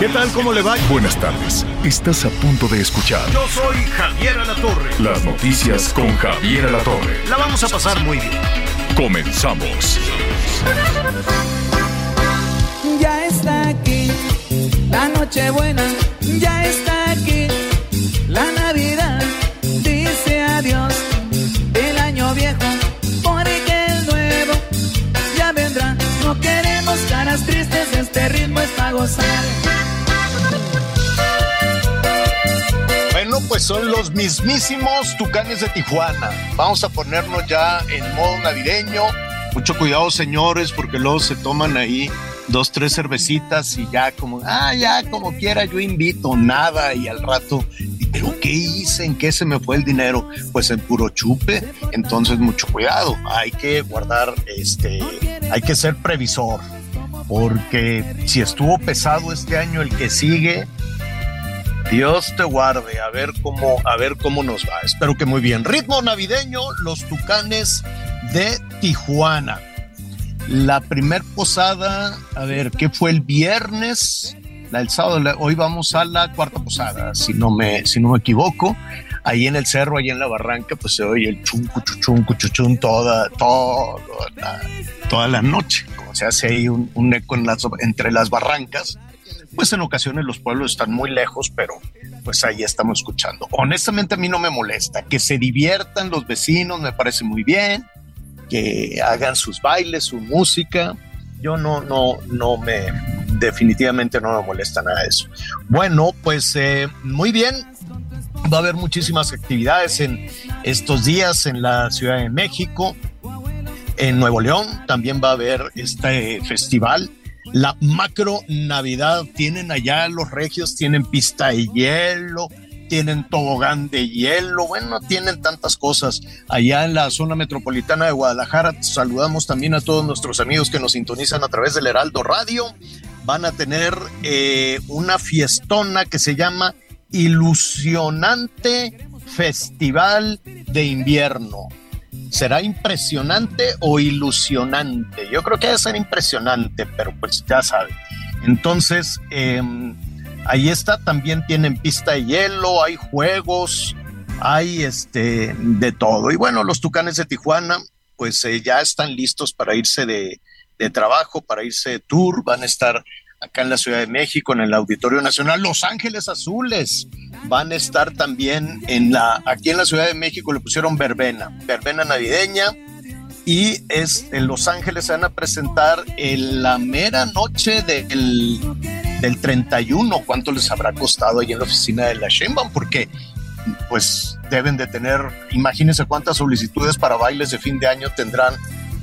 ¿Qué tal? ¿Cómo le va? Buenas tardes. Estás a punto de escuchar Yo soy Javier Alatorre. las noticias con Javier Alatorre. La vamos a pasar muy bien. Comenzamos. Ya está aquí la Nochebuena, ya está ritmo es para gozar. Bueno, pues son los mismísimos tucanes de Tijuana. Vamos a ponernos ya en modo navideño. Mucho cuidado, señores, porque luego se toman ahí dos, tres cervecitas y ya como, ah, ya como quiera, yo invito, nada, y al rato, pero ¿qué hice? ¿En qué se me fue el dinero? Pues en puro chupe, entonces mucho cuidado, hay que guardar, este, hay que ser previsor, porque si estuvo pesado este año, el que sigue, Dios te guarde, a ver cómo, a ver cómo nos va. Espero que muy bien. Ritmo navideño, los tucanes de Tijuana. La primer posada, a ver, ¿qué fue el viernes? La sábado, hoy vamos a la cuarta posada, si no me, si no me equivoco. Ahí en el cerro, ahí en la barranca, pues se oye el chun, cuchuchun, cuchuchun toda, toda la, toda la noche. Como se hace ahí un, un eco en las, entre las barrancas pues en ocasiones los pueblos están muy lejos, pero pues ahí estamos escuchando. Honestamente a mí no me molesta, que se diviertan los vecinos, me parece muy bien, que hagan sus bailes, su música. Yo no, no, no me, definitivamente no me molesta nada de eso. Bueno, pues eh, muy bien. Va a haber muchísimas actividades en estos días en la Ciudad de México, en Nuevo León también va a haber este festival la macro Navidad. Tienen allá los regios, tienen pista de hielo, tienen tobogán de hielo, bueno, tienen tantas cosas. Allá en la zona metropolitana de Guadalajara, saludamos también a todos nuestros amigos que nos sintonizan a través del Heraldo Radio. Van a tener eh, una fiestona que se llama Ilusionante Festival de Invierno. ¿Será impresionante o ilusionante? Yo creo que debe ser impresionante, pero pues ya saben. Entonces, eh, ahí está, también tienen pista de hielo, hay juegos, hay este de todo. Y bueno, los Tucanes de Tijuana, pues eh, ya están listos para irse de, de trabajo, para irse de tour, van a estar acá en la Ciudad de México, en el Auditorio Nacional. Los Ángeles Azules van a estar también en la, aquí en la Ciudad de México le pusieron verbena, verbena navideña. Y es en Los Ángeles se van a presentar en la mera noche del, del 31. ¿Cuánto les habrá costado ahí en la oficina de la Sheinbaum? Porque pues deben de tener, imagínense cuántas solicitudes para bailes de fin de año tendrán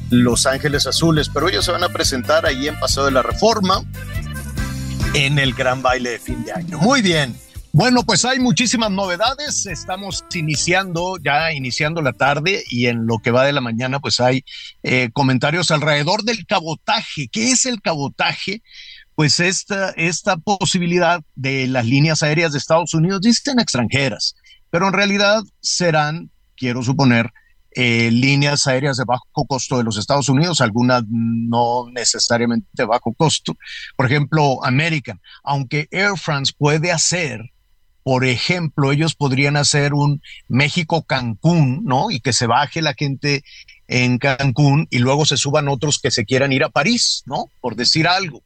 Los Ángeles Azules, pero ellos se van a presentar ahí en Paseo de la Reforma en el gran baile de fin de año. Muy bien. Bueno, pues hay muchísimas novedades. Estamos iniciando, ya iniciando la tarde y en lo que va de la mañana, pues hay eh, comentarios alrededor del cabotaje. ¿Qué es el cabotaje? Pues esta, esta posibilidad de las líneas aéreas de Estados Unidos, dicen extranjeras, pero en realidad serán, quiero suponer, eh, líneas aéreas de bajo costo de los Estados Unidos, algunas no necesariamente de bajo costo. Por ejemplo, American, aunque Air France puede hacer, por ejemplo, ellos podrían hacer un México-Cancún, ¿no? Y que se baje la gente en Cancún y luego se suban otros que se quieran ir a París, ¿no? Por decir algo.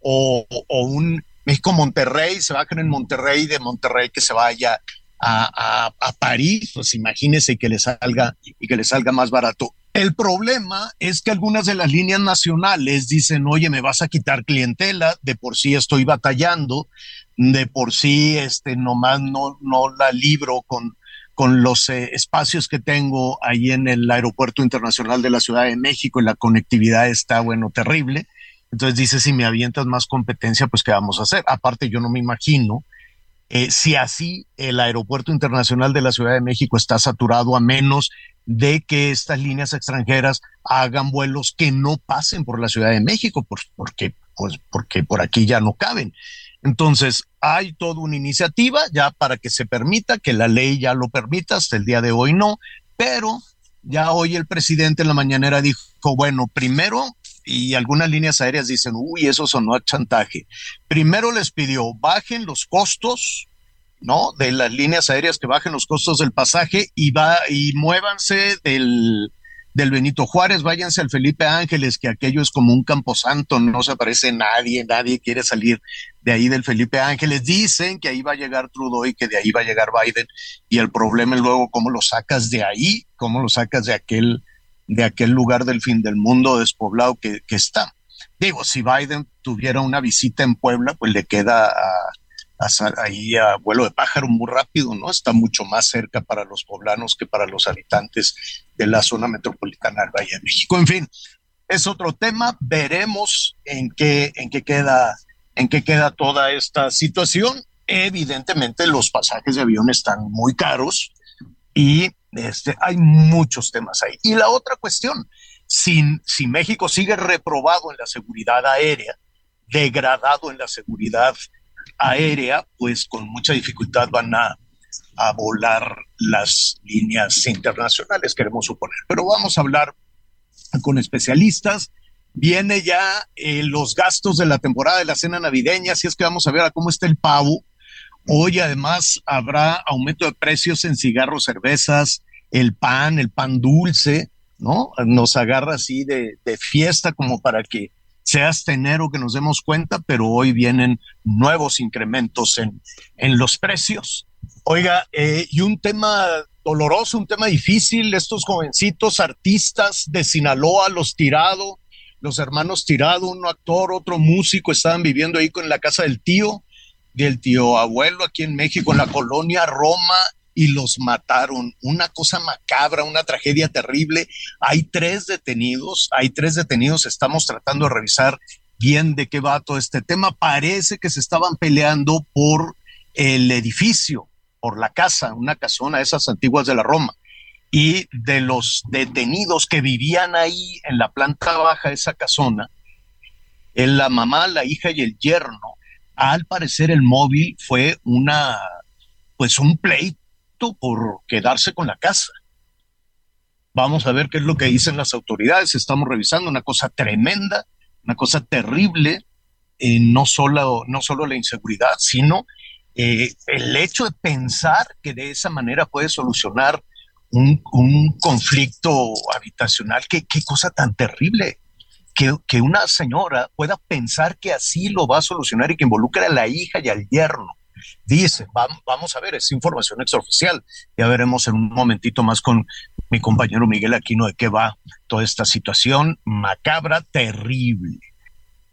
O, o un México-Monterrey, se bajen en Monterrey, de Monterrey que se vaya a, a, a, París, pues imagínense que le salga y que le salga más barato. El problema es que algunas de las líneas nacionales dicen, oye, me vas a quitar clientela, de por sí estoy batallando, de por sí este nomás no, no la libro con, con los eh, espacios que tengo ahí en el Aeropuerto Internacional de la Ciudad de México y la conectividad está, bueno, terrible. Entonces dice, si me avientas más competencia, pues ¿qué vamos a hacer? Aparte, yo no me imagino eh, si así el Aeropuerto Internacional de la Ciudad de México está saturado a menos de que estas líneas extranjeras hagan vuelos que no pasen por la Ciudad de México, porque, pues, porque por aquí ya no caben. Entonces, hay toda una iniciativa ya para que se permita, que la ley ya lo permita, hasta el día de hoy no, pero ya hoy el presidente en la mañanera dijo, bueno, primero, y algunas líneas aéreas dicen, uy, eso sonó a chantaje. Primero les pidió, bajen los costos, ¿no? De las líneas aéreas que bajen los costos del pasaje y va, y muévanse del, del Benito Juárez, váyanse al Felipe Ángeles, que aquello es como un camposanto, no se aparece nadie, nadie quiere salir de ahí del Felipe Ángeles. Dicen que ahí va a llegar Trudeau y que de ahí va a llegar Biden, y el problema es luego cómo lo sacas de ahí, cómo lo sacas de aquel, de aquel lugar del fin del mundo despoblado que, que está. Digo, si Biden tuviera una visita en Puebla, pues le queda a ahí a vuelo de pájaro muy rápido, ¿no? Está mucho más cerca para los poblanos que para los habitantes de la zona metropolitana del Valle de México. En fin, es otro tema. Veremos en qué, en qué queda, en qué queda toda esta situación. Evidentemente, los pasajes de avión están muy caros y este, hay muchos temas ahí. Y la otra cuestión, si, si México sigue reprobado en la seguridad aérea, degradado en la seguridad aérea, pues con mucha dificultad van a, volar las líneas internacionales, queremos suponer. Pero vamos a hablar con especialistas. Viene ya eh, los gastos de la temporada de la cena navideña, así es que vamos a ver a cómo está el pavo. Hoy además habrá aumento de precios en cigarros, cervezas, el pan, el pan dulce, ¿no? Nos agarra así de, fiesta como para que sea hasta enero que nos demos cuenta, pero hoy vienen nuevos incrementos en, en los precios. Oiga, eh, y un tema doloroso, un tema difícil, estos jovencitos artistas de Sinaloa, los Tirado, los hermanos Tirado, uno actor, otro músico, estaban viviendo ahí con la casa del tío, del tío abuelo aquí en México, en la colonia Roma, y los mataron. Una cosa macabra, una tragedia terrible. Hay tres detenidos, hay tres detenidos, estamos tratando de revisar bien de qué va todo este tema. Parece que se estaban peleando por el edificio, por la casa, una casona, esas antiguas de la Roma. Y de los detenidos que vivían ahí en la planta baja de esa casona, la mamá, la hija y el yerno, al parecer el móvil fue una, pues un pleito por quedarse con la casa. Vamos a ver qué es lo que dicen las autoridades. Estamos revisando una cosa tremenda, una cosa terrible, eh, no, solo, no solo la inseguridad, sino eh, el hecho de pensar que de esa manera puede solucionar un, conflicto habitacional. ¿Qué, qué cosa tan terrible. Que, una señora pueda pensar que así lo va a solucionar y que involucre a la hija y al yerno dice, vamos a ver, es información extraoficial. Ya veremos en un momentito más con mi compañero Miguel Aquino de qué va toda esta situación macabra, terrible.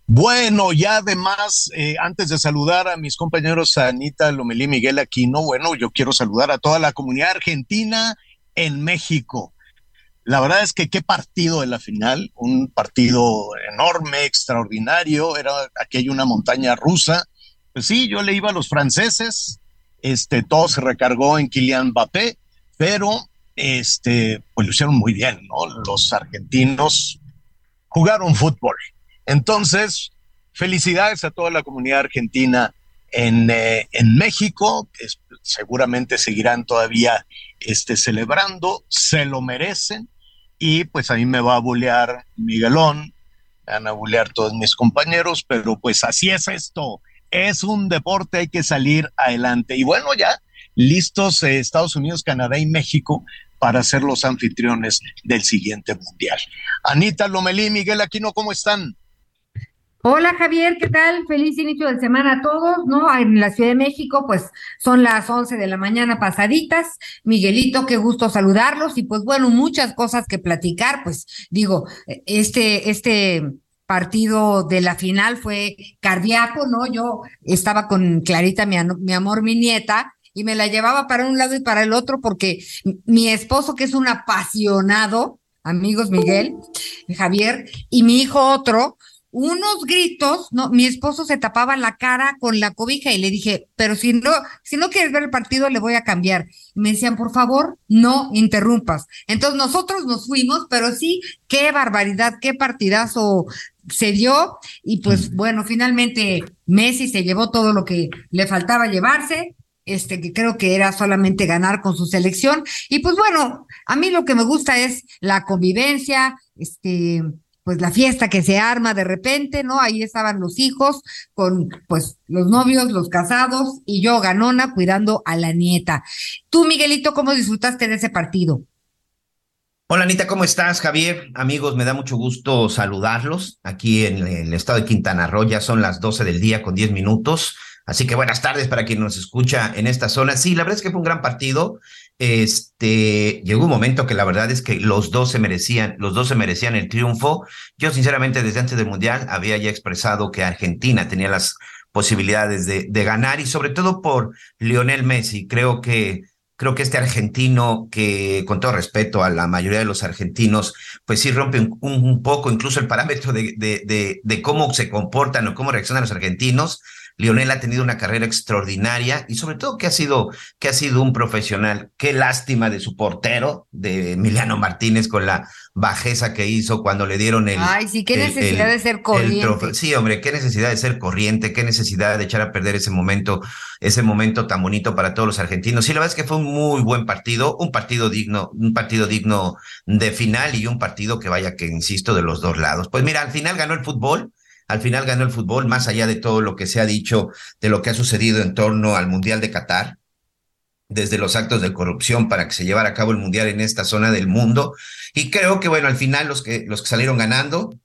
Bueno, ya además, eh, antes de saludar a mis compañeros Anita Lomelí y Miguel Aquino, bueno, yo quiero saludar a toda la comunidad argentina en México. La verdad es que qué partido de la final, un partido enorme, extraordinario, era aquella una montaña rusa, pues sí, yo le iba a los franceses, este, todo se recargó en Kylian Mbappé, pero este, pues lo hicieron muy bien, ¿no? Los argentinos jugaron fútbol. Entonces, felicidades a toda la comunidad argentina en, eh, en México, seguramente seguirán todavía este, celebrando, se lo merecen, y pues a mí me va a bulear Miguelón, me van a bulear todos mis compañeros, pero pues así es esto es un deporte, hay que salir adelante. Y bueno, ya listos eh, Estados Unidos, Canadá y México para ser los anfitriones del siguiente mundial. Anita Lomelí, Miguel Aquino, ¿cómo están? Hola Javier, ¿qué tal? Feliz inicio de semana a todos, ¿no? En la Ciudad de México, pues son las 11 de la mañana pasaditas. Miguelito, qué gusto saludarlos y pues bueno, muchas cosas que platicar, pues digo, este, este partido de la final fue cardíaco, ¿no? Yo estaba con Clarita, mi, mi amor, mi nieta, y me la llevaba para un lado y para el otro porque mi esposo, que es un apasionado, amigos Miguel, Javier, y mi hijo otro, unos gritos, no, mi esposo se tapaba la cara con la cobija y le dije, pero si no, si no quieres ver el partido, le voy a cambiar. Y me decían, por favor, no interrumpas. Entonces nosotros nos fuimos, pero sí, qué barbaridad, qué partidazo se dio. Y pues bueno, finalmente Messi se llevó todo lo que le faltaba llevarse. Este, que creo que era solamente ganar con su selección. Y pues bueno, a mí lo que me gusta es la convivencia, este, pues la fiesta que se arma de repente, ¿no? Ahí estaban los hijos con pues los novios, los casados y yo ganona cuidando a la nieta. Tú, Miguelito, ¿cómo disfrutaste de ese partido? Hola Anita, ¿cómo estás? Javier, amigos, me da mucho gusto saludarlos aquí en el estado de Quintana Roo. Ya son las 12 del día con 10 minutos. Así que buenas tardes para quien nos escucha en esta zona. Sí, la verdad es que fue un gran partido. Este, llegó un momento que la verdad es que los dos se merecían, los dos se merecían el triunfo. Yo sinceramente desde antes del Mundial había ya expresado que Argentina tenía las posibilidades de, de ganar y sobre todo por Lionel Messi. Creo que creo que este argentino, que con todo respeto a la mayoría de los argentinos, pues sí rompe un, un poco incluso el parámetro de, de, de, de, cómo se comportan o cómo reaccionan los argentinos. Lionel ha tenido una carrera extraordinaria y sobre todo que ha sido, que ha sido un profesional. Qué lástima de su portero, de Emiliano Martínez, con la bajeza que hizo cuando le dieron el. Ay, sí, qué el, necesidad el, de ser corriente. Sí, hombre, qué necesidad de ser corriente, qué necesidad de echar a perder ese momento, ese momento tan bonito para todos los argentinos. Sí, la verdad es que fue un muy buen partido, un partido digno, un partido digno de final y un partido que vaya que insisto de los dos lados. Pues mira, al final ganó el fútbol al final ganó el fútbol, más allá de todo lo que se ha dicho de lo que ha sucedido en torno al Mundial de Qatar, desde los actos de corrupción para que se llevara a cabo el Mundial en esta zona del mundo. Y creo que, bueno, al final los que, los que salieron ganando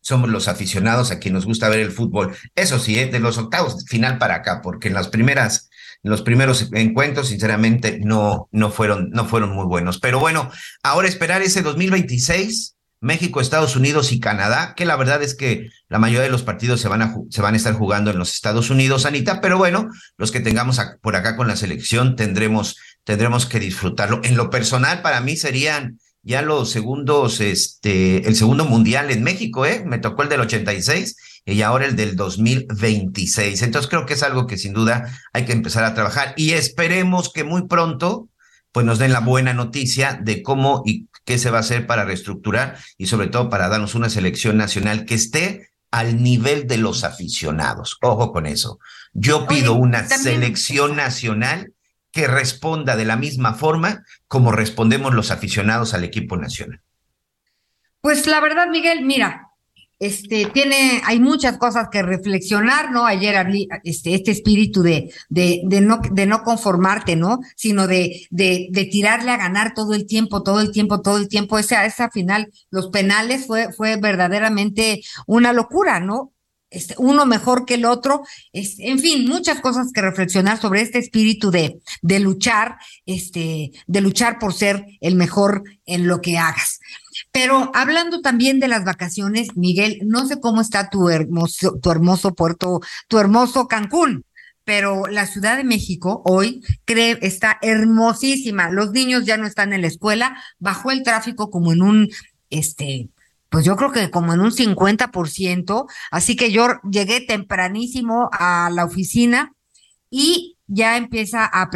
somos los aficionados a quien nos gusta ver el fútbol. Eso sí, ¿eh? de los octavos final para acá, porque en las primeras los primeros encuentros, sinceramente, no, no fueron, no fueron muy buenos. Pero bueno, ahora esperar ese 2026 México, Estados Unidos y Canadá, que la verdad es que la mayoría de los partidos se van a, se van a estar jugando en los Estados Unidos, Anita, pero bueno, los que tengamos por acá con la selección tendremos, tendremos que disfrutarlo. En lo personal, para mí serían ya los segundos, este, el segundo mundial en México, ¿eh? Me tocó el del 86 y ahora el del 2026. Entonces creo que es algo que sin duda hay que empezar a trabajar y esperemos que muy pronto pues nos den la buena noticia de cómo y qué se va a hacer para reestructurar y sobre todo para darnos una selección nacional que esté al nivel de los aficionados. Ojo con eso. Yo pido Oye, una también... selección nacional que responda de la misma forma como respondemos los aficionados al equipo nacional. Pues la verdad, Miguel, mira, este tiene, hay muchas cosas que reflexionar, ¿no? Ayer este, este espíritu de, de, no, de no conformarte, ¿no? Sino de, de, de tirarle a ganar todo el tiempo, todo el tiempo, todo el tiempo. Esa, esa final, los penales fue, fue verdaderamente una locura, ¿no? Este, uno mejor que el otro, es, en fin, muchas cosas que reflexionar sobre este espíritu de, de luchar, este, de luchar por ser el mejor en lo que hagas. Pero hablando también de las vacaciones, Miguel, no sé cómo está tu hermoso, tu hermoso puerto, tu hermoso Cancún, pero la Ciudad de México hoy cree, está hermosísima. Los niños ya no están en la escuela, bajó el tráfico como en un, este, pues yo creo que como en un 50%, así que yo llegué tempranísimo a la oficina y ya empieza a, a,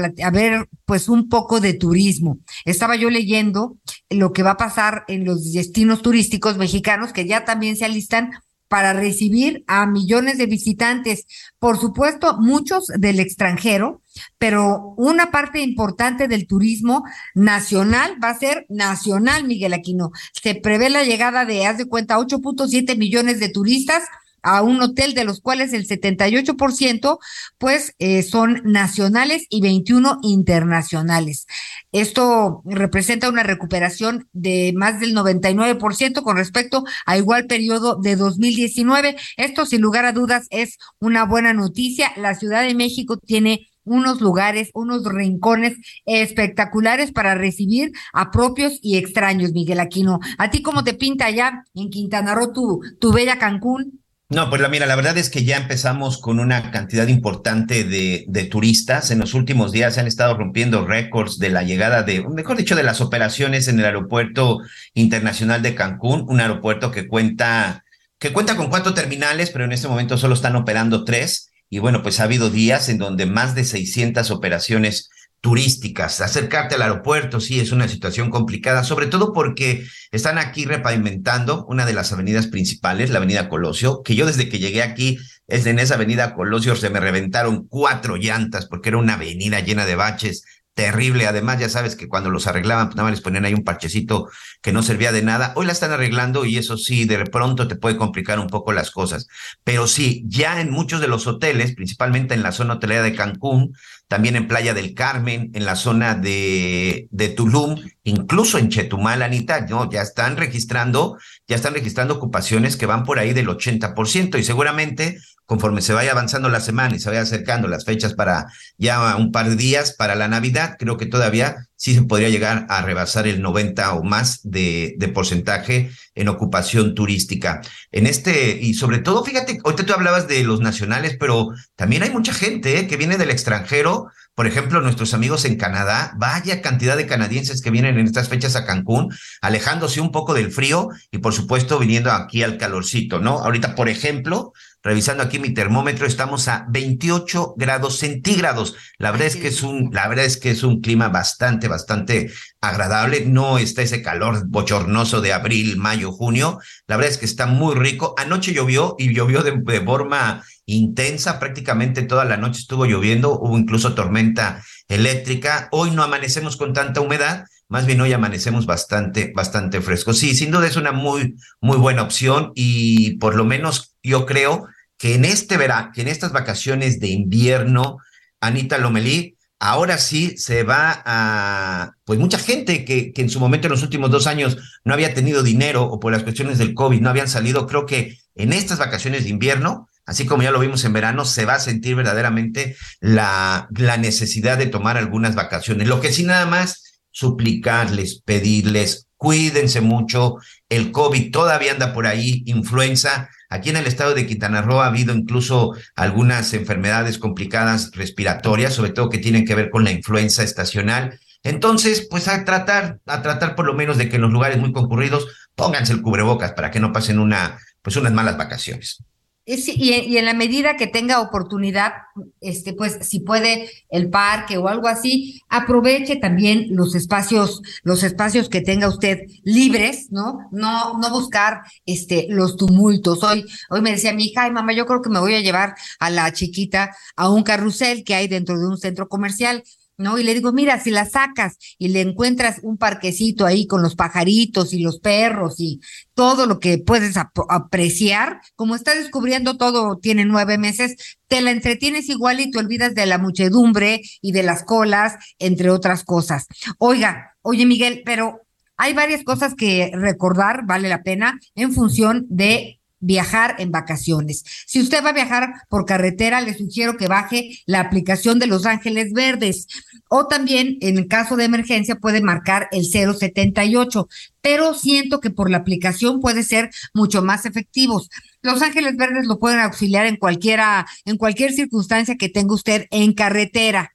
pues un poco de turismo. Estaba yo leyendo lo que va a pasar en los destinos turísticos mexicanos que ya también se alistan para recibir a millones de visitantes, por supuesto, muchos del extranjero, pero una parte importante del turismo nacional va a ser nacional, Miguel Aquino. Se prevé la llegada de, haz de cuenta, 8.7 millones de turistas a un hotel de los cuales el 78% pues eh, son nacionales y 21 internacionales. Esto representa una recuperación de más del 99% con respecto a igual periodo de 2019. Esto sin lugar a dudas es una buena noticia. La Ciudad de México tiene unos lugares, unos rincones espectaculares para recibir a propios y extraños, Miguel Aquino. ¿A ti cómo te pinta allá en Quintana Roo tu, tu bella Cancún? No, pues la mira, la verdad es que ya empezamos con una cantidad importante de, de, turistas. En los últimos días se han estado rompiendo récords de la llegada de, mejor dicho, de las operaciones en el aeropuerto internacional de Cancún, un aeropuerto que cuenta, que cuenta con cuatro terminales, pero en este momento solo están operando tres. Y bueno, pues ha habido días en donde más de 600 operaciones turísticas. Acercarte al aeropuerto, sí, es una situación complicada, sobre todo porque están aquí repavimentando una de las avenidas principales, la avenida Colosio, que yo desde que llegué aquí, es en esa avenida Colosio se me reventaron cuatro llantas porque era una avenida llena de baches, terrible. Además, ya sabes que cuando los arreglaban, pues nada más les ponían ahí un parchecito que no servía de nada. Hoy la están arreglando y eso sí, de pronto te puede complicar un poco las cosas. Pero sí, ya en muchos de los hoteles, principalmente en la zona hotelera de Cancún, también en Playa del Carmen, en la zona de, Tulum, incluso en Chetumal, Anita, no, ya están registrando, ya están registrando ocupaciones que van por ahí del 80% y seguramente conforme se vaya avanzando la semana y se vaya acercando las fechas para ya un par de días para la Navidad, creo que todavía sí se podría llegar a rebasar el 90 o más de, porcentaje en ocupación turística. En este, y sobre todo, fíjate, ahorita tú hablabas de los nacionales, pero también hay mucha gente ¿eh? que viene del extranjero, por ejemplo, nuestros amigos en Canadá, vaya cantidad de canadienses que vienen en estas fechas a Cancún, alejándose un poco del frío y por supuesto viniendo aquí al calorcito, ¿no? Ahorita, por ejemplo, revisando aquí mi termómetro, estamos a 28 grados centígrados. La verdad es que es un, la verdad es que es un clima bastante, bastante agradable. No está ese calor bochornoso de abril, mayo, junio. La verdad es que está muy rico. Anoche llovió y llovió de, de forma intensa, prácticamente toda la noche estuvo lloviendo, hubo incluso tormenta eléctrica. Hoy no amanecemos con tanta humedad, más bien hoy amanecemos bastante, bastante fresco. Sí, sin duda es una muy, muy buena opción y por lo menos yo creo que en este verano, que en estas vacaciones de invierno, Anita Lomelí, ahora sí se va a, pues mucha gente que, que en su momento en los últimos dos años no había tenido dinero o por las cuestiones del COVID no habían salido, creo que en estas vacaciones de invierno así como ya lo vimos en verano, se va a sentir verdaderamente la, la necesidad de tomar algunas vacaciones. Lo que sí nada más, suplicarles, pedirles, cuídense mucho, el COVID todavía anda por ahí, influenza. Aquí en el estado de Quintana Roo ha habido incluso algunas enfermedades complicadas respiratorias, sobre todo que tienen que ver con la influenza estacional. Entonces, pues a tratar, a tratar por lo menos de que en los lugares muy concurridos pónganse el cubrebocas para que no pasen una, pues unas malas vacaciones. Y, y, en la medida que tenga oportunidad, este, pues si puede el parque o algo así, aproveche también los espacios, los espacios que tenga usted libres, ¿no? No, no buscar este los tumultos. Hoy, hoy me decía mi hija, ay mamá, yo creo que me voy a llevar a la chiquita a un carrusel que hay dentro de un centro comercial. ¿No? Y le digo, mira, si la sacas y le encuentras un parquecito ahí con los pajaritos y los perros y todo lo que puedes apreciar, como está descubriendo todo, tiene nueve meses, te la entretienes igual y te olvidas de la muchedumbre y de las colas, entre otras cosas. Oiga, oye Miguel, pero hay varias cosas que recordar, vale la pena, en función de viajar en vacaciones. Si usted va a viajar por carretera, le sugiero que baje la aplicación de Los Ángeles Verdes o también en caso de emergencia puede marcar el 078, pero siento que por la aplicación puede ser mucho más efectivos. Los Ángeles Verdes lo pueden auxiliar en cualquiera en cualquier circunstancia que tenga usted en carretera.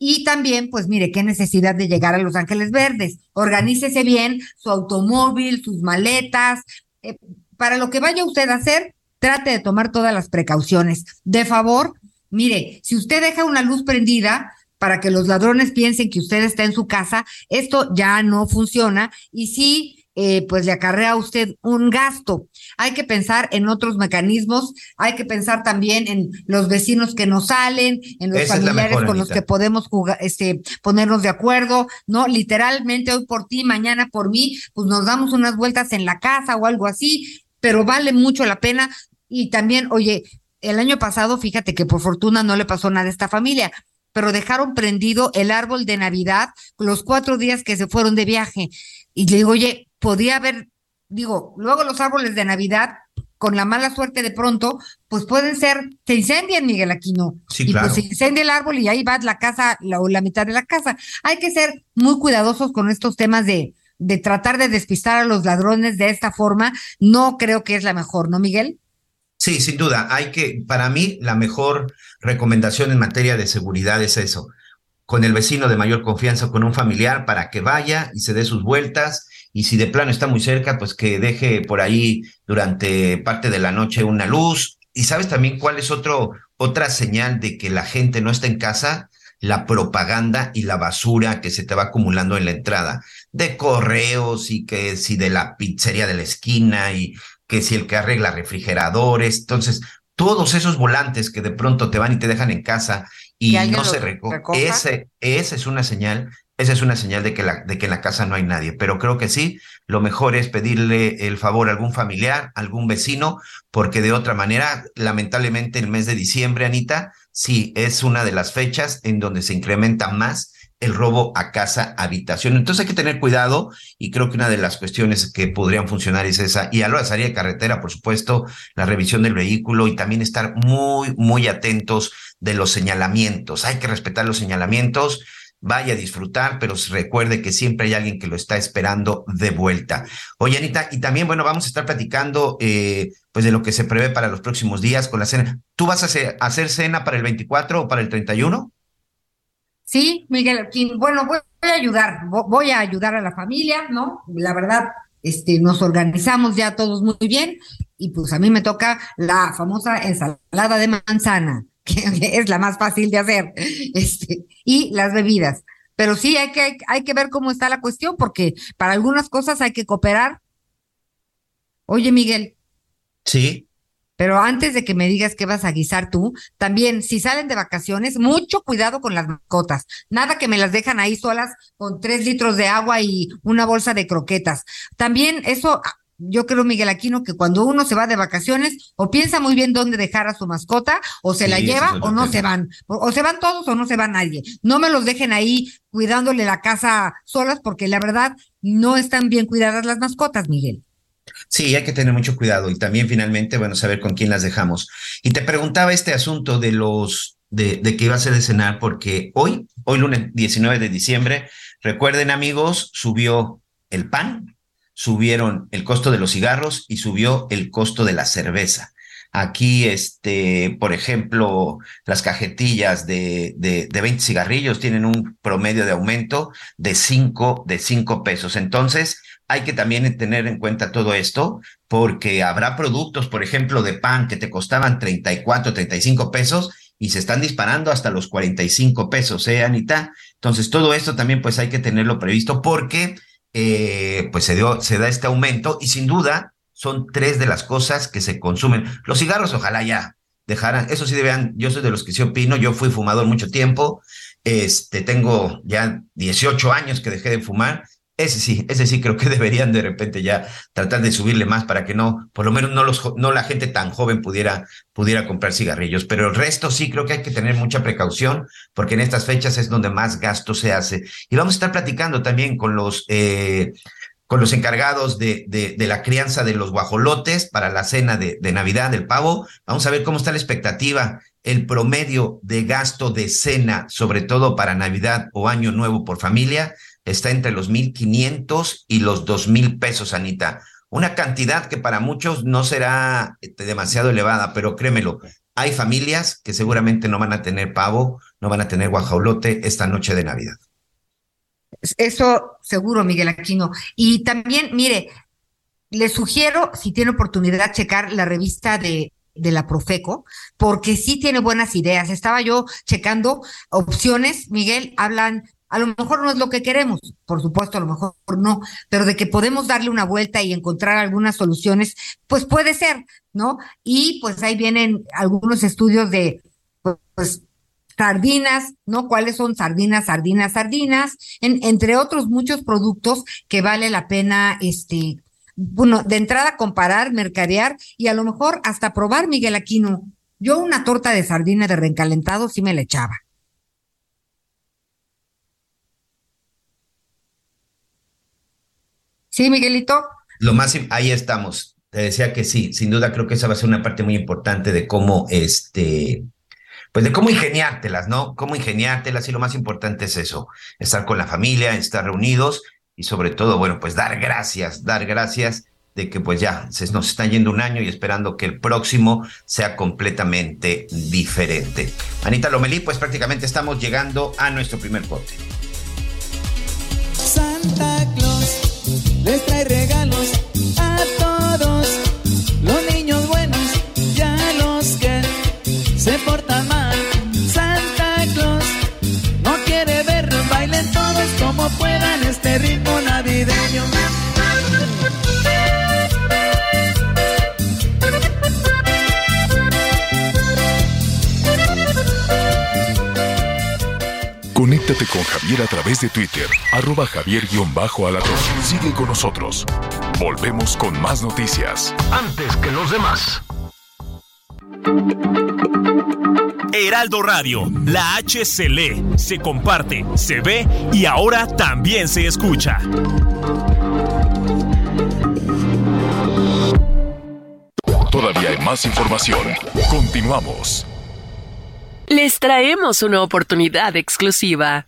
Y también, pues mire, qué necesidad de llegar a Los Ángeles Verdes. Organícese bien su automóvil, sus maletas, eh, para lo que vaya usted a hacer, trate de tomar todas las precauciones. De favor, mire, si usted deja una luz prendida para que los ladrones piensen que usted está en su casa, esto ya no funciona y sí, eh, pues le acarrea a usted un gasto. Hay que pensar en otros mecanismos, hay que pensar también en los vecinos que nos salen, en los familiares con los que podemos jugar, este, ponernos de acuerdo, ¿no? Literalmente hoy por ti, mañana por mí, pues nos damos unas vueltas en la casa o algo así, pero vale mucho la pena. Y también, oye, el año pasado, fíjate que por fortuna no le pasó nada a esta familia, pero dejaron prendido el árbol de Navidad los cuatro días que se fueron de viaje. Y le digo, oye, podría haber, digo, luego los árboles de Navidad, con la mala suerte de pronto, pues pueden ser, se incendian, Miguel Aquino. Sí, y claro. pues se incendia el árbol y ahí va la casa la, o la mitad de la casa. Hay que ser muy cuidadosos con estos temas de, de tratar de despistar a los ladrones de esta forma, no creo que es la mejor, ¿no, Miguel? Sí, sin duda. Hay que, para mí, la mejor recomendación en materia de seguridad es eso. Con el vecino de mayor confianza, con un familiar, para que vaya y se dé sus vueltas. Y si de plano está muy cerca, pues que deje por ahí durante parte de la noche una luz. Y sabes también cuál es otro, otra señal de que la gente no está en casa, la propaganda y la basura que se te va acumulando en la entrada, de correos y que si de la pizzería de la esquina y que si el que arregla refrigeradores, entonces todos esos volantes que de pronto te van y te dejan en casa y no se recogen, ese, esa es una señal, esa es una señal de que, la, de que en la casa no hay nadie, pero creo que sí, lo mejor es pedirle el favor a algún familiar, algún vecino, porque de otra manera, lamentablemente el mes de diciembre, Anita, sí es una de las fechas en donde se incrementa más el robo a casa, habitación. Entonces hay que tener cuidado y creo que una de las cuestiones que podrían funcionar es esa. Y a la salida de carretera, por supuesto, la revisión del vehículo y también estar muy, muy atentos de los señalamientos. Hay que respetar los señalamientos. Vaya a disfrutar, pero recuerde que siempre hay alguien que lo está esperando de vuelta. Oye, Anita, y también, bueno, vamos a estar platicando eh, pues de lo que se prevé para los próximos días con la cena. ¿Tú vas a hacer, hacer cena para el 24 o para el 31? Sí, Miguel, bueno, voy a ayudar, voy a ayudar a la familia, ¿no? La verdad, este, nos organizamos ya todos muy bien y pues a mí me toca la famosa ensalada de manzana, que es la más fácil de hacer, este, y las bebidas. Pero sí hay que, hay que ver cómo está la cuestión, porque para algunas cosas hay que cooperar. Oye, Miguel. Sí. Pero antes de que me digas qué vas a guisar tú, también si salen de vacaciones, mucho cuidado con las mascotas. Nada que me las dejan ahí solas con tres litros de agua y una bolsa de croquetas. También eso, ah, yo creo, Miguel Aquino, que cuando uno se va de vacaciones, o piensa muy bien dónde dejar a su mascota, o se la lleva, o no se van. O, se van todos o no se va nadie. No me los dejen ahí cuidándole la casa solas, porque la verdad no están bien cuidadas las mascotas, Miguel. Sí, hay que tener mucho cuidado y también finalmente, bueno, saber con quién las dejamos. Y te preguntaba este asunto de los, de, de que iba a ser de cenar, porque hoy, hoy lunes 19 de diciembre, recuerden amigos, subió el pan, subieron el costo de los cigarros y subió el costo de la cerveza. Aquí, este, por ejemplo, las cajetillas de, de, de 20 cigarrillos tienen un promedio de aumento de 5 de cinco pesos. Entonces, hay que también tener en cuenta todo esto, porque habrá productos, por ejemplo, de pan que te costaban 34, 35 pesos y se están disparando hasta los 45 pesos, ¿eh, Anita? Entonces, todo esto también pues hay que tenerlo previsto porque eh, pues se, dio, se da este aumento y sin duda son tres de las cosas que se consumen. Los cigarros, ojalá ya dejaran, eso sí deben, yo soy de los que sí opino, yo fui fumador mucho tiempo, este, tengo ya 18 años que dejé de fumar ese sí, ese sí creo que deberían de repente ya tratar de subirle más para que no, por lo menos no los no la gente tan joven pudiera pudiera comprar cigarrillos, pero el resto sí creo que hay que tener mucha precaución porque en estas fechas es donde más gasto se hace. Y vamos a estar platicando también con los eh, con los encargados de, de, de, la crianza de los guajolotes para la cena de, de Navidad del pavo. Vamos a ver cómo está la expectativa, el promedio de gasto de cena, sobre todo para Navidad o Año Nuevo por familia está entre los 1.500 y los 2.000 pesos, Anita. Una cantidad que para muchos no será este, demasiado elevada, pero créemelo, hay familias que seguramente no van a tener pavo, no van a tener guajolote esta noche de Navidad. Eso seguro, Miguel Aquino. Y también, mire, le sugiero, si tiene oportunidad, checar la revista de, de la Profeco, porque sí tiene buenas ideas. Estaba yo checando opciones, Miguel, hablan a lo mejor no es lo que queremos, por supuesto, a lo mejor no, pero de que podemos darle una vuelta y encontrar algunas soluciones, pues puede ser, ¿no? Y pues ahí vienen algunos estudios de, pues, sardinas, ¿no? ¿Cuáles son sardinas, sardinas, sardinas? En, entre otros muchos productos que vale la pena, este, bueno, de entrada comparar, mercadear y a lo mejor hasta probar, Miguel Aquino. Yo una torta de sardina de reencalentado sí me la echaba. Sí, Miguelito. Lo más, ahí estamos. Te decía que sí, sin duda creo que esa va a ser una parte muy importante de cómo, este, pues de cómo ingeniártelas, ¿no? Cómo ingeniártelas y lo más importante es eso, estar con la familia, estar reunidos y sobre todo, bueno, pues dar gracias, dar gracias de que pues ya se nos está yendo un año y esperando que el próximo sea completamente diferente. Anita Lomelí, pues prácticamente estamos llegando a nuestro primer corte. Santa Claus les trae regalos a todos los niños buenos ya los que se portan mal. Santa Claus no quiere ver, bailen todos como puedan este ritmo navideño. Conéctate con Javier a través de Twitter, arroba javier-alatón. Sigue con nosotros. Volvemos con más noticias. Antes que los demás. Heraldo Radio, la H se lee, se comparte, se ve y ahora también se escucha. Todavía hay más información. Continuamos. Les traemos una oportunidad exclusiva.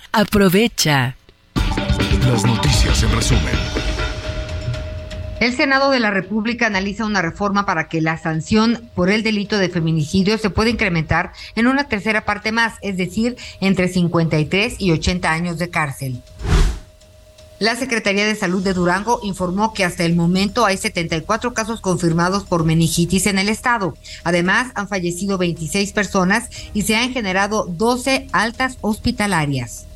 Aprovecha. Las noticias en resumen. El Senado de la República analiza una reforma para que la sanción por el delito de feminicidio se pueda incrementar en una tercera parte más, es decir, entre 53 y 80 años de cárcel. La Secretaría de Salud de Durango informó que hasta el momento hay 74 casos confirmados por meningitis en el estado. Además, han fallecido 26 personas y se han generado 12 altas hospitalarias.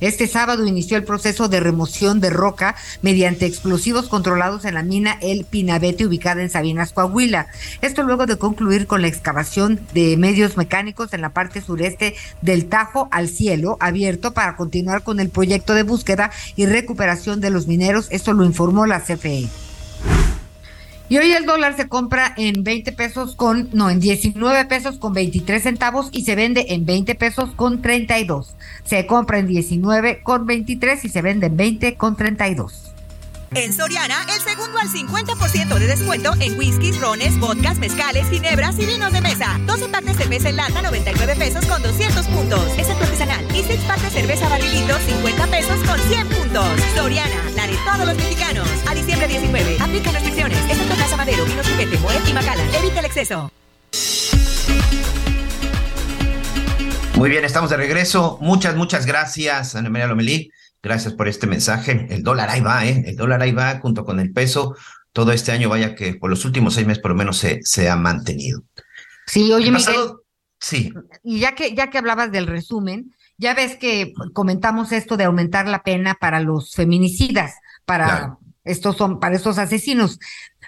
Este sábado inició el proceso de remoción de roca mediante explosivos controlados en la mina El Pinabete ubicada en Sabinas, Coahuila. Esto luego de concluir con la excavación de medios mecánicos en la parte sureste del Tajo al cielo abierto para continuar con el proyecto de búsqueda y recuperación de los mineros. Esto lo informó la CFE. Y hoy el dólar se compra en 20 pesos con, no, en 19 pesos con 23 centavos y se vende en 20 pesos con 32. Se compra en 19 con 23 y se vende en 20 con 32. En Soriana, el segundo al 50% de descuento en whiskies, rones, vodkas, mezcales, ginebras y vinos de mesa. 12 partes cerveza en lata, 99 pesos con 200 puntos. Excepto artesanal. Y 6 partes cerveza barrilito, 50 pesos con 100 puntos. Soriana, la de todos los mexicanos. A diciembre 19. Aplica restricciones. Excepto Casa Madero, Vinos Juguete, Moet y Macallan. Evita el exceso. Muy bien, estamos de regreso. Muchas, muchas gracias, Ana María Lomelí. Gracias por este mensaje. El dólar ahí va, ¿eh? El dólar ahí va junto con el peso. Todo este año, vaya que por los últimos seis meses por lo menos se, se ha mantenido. Sí, oye, El Miguel, Sí, y ya que, ya que hablabas del resumen, ya ves que comentamos esto de aumentar la pena para los feminicidas, para Claro. estos son, para estos asesinos.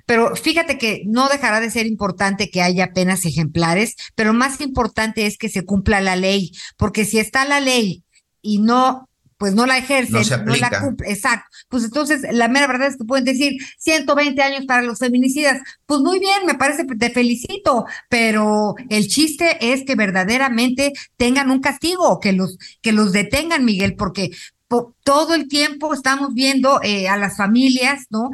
Pero fíjate que no dejará de ser importante que haya penas ejemplares, pero más importante es que se cumpla la ley, porque si está la ley y no, pues no la ejercen, No se la cumplen, exacto. Pues entonces la mera verdad es que pueden decir 120 años para los feminicidas. Pues muy bien, me parece, te felicito, pero el chiste es que verdaderamente tengan un castigo, que los, que los detengan, Miguel, porque po- todo el tiempo estamos viendo eh, a las familias, ¿no?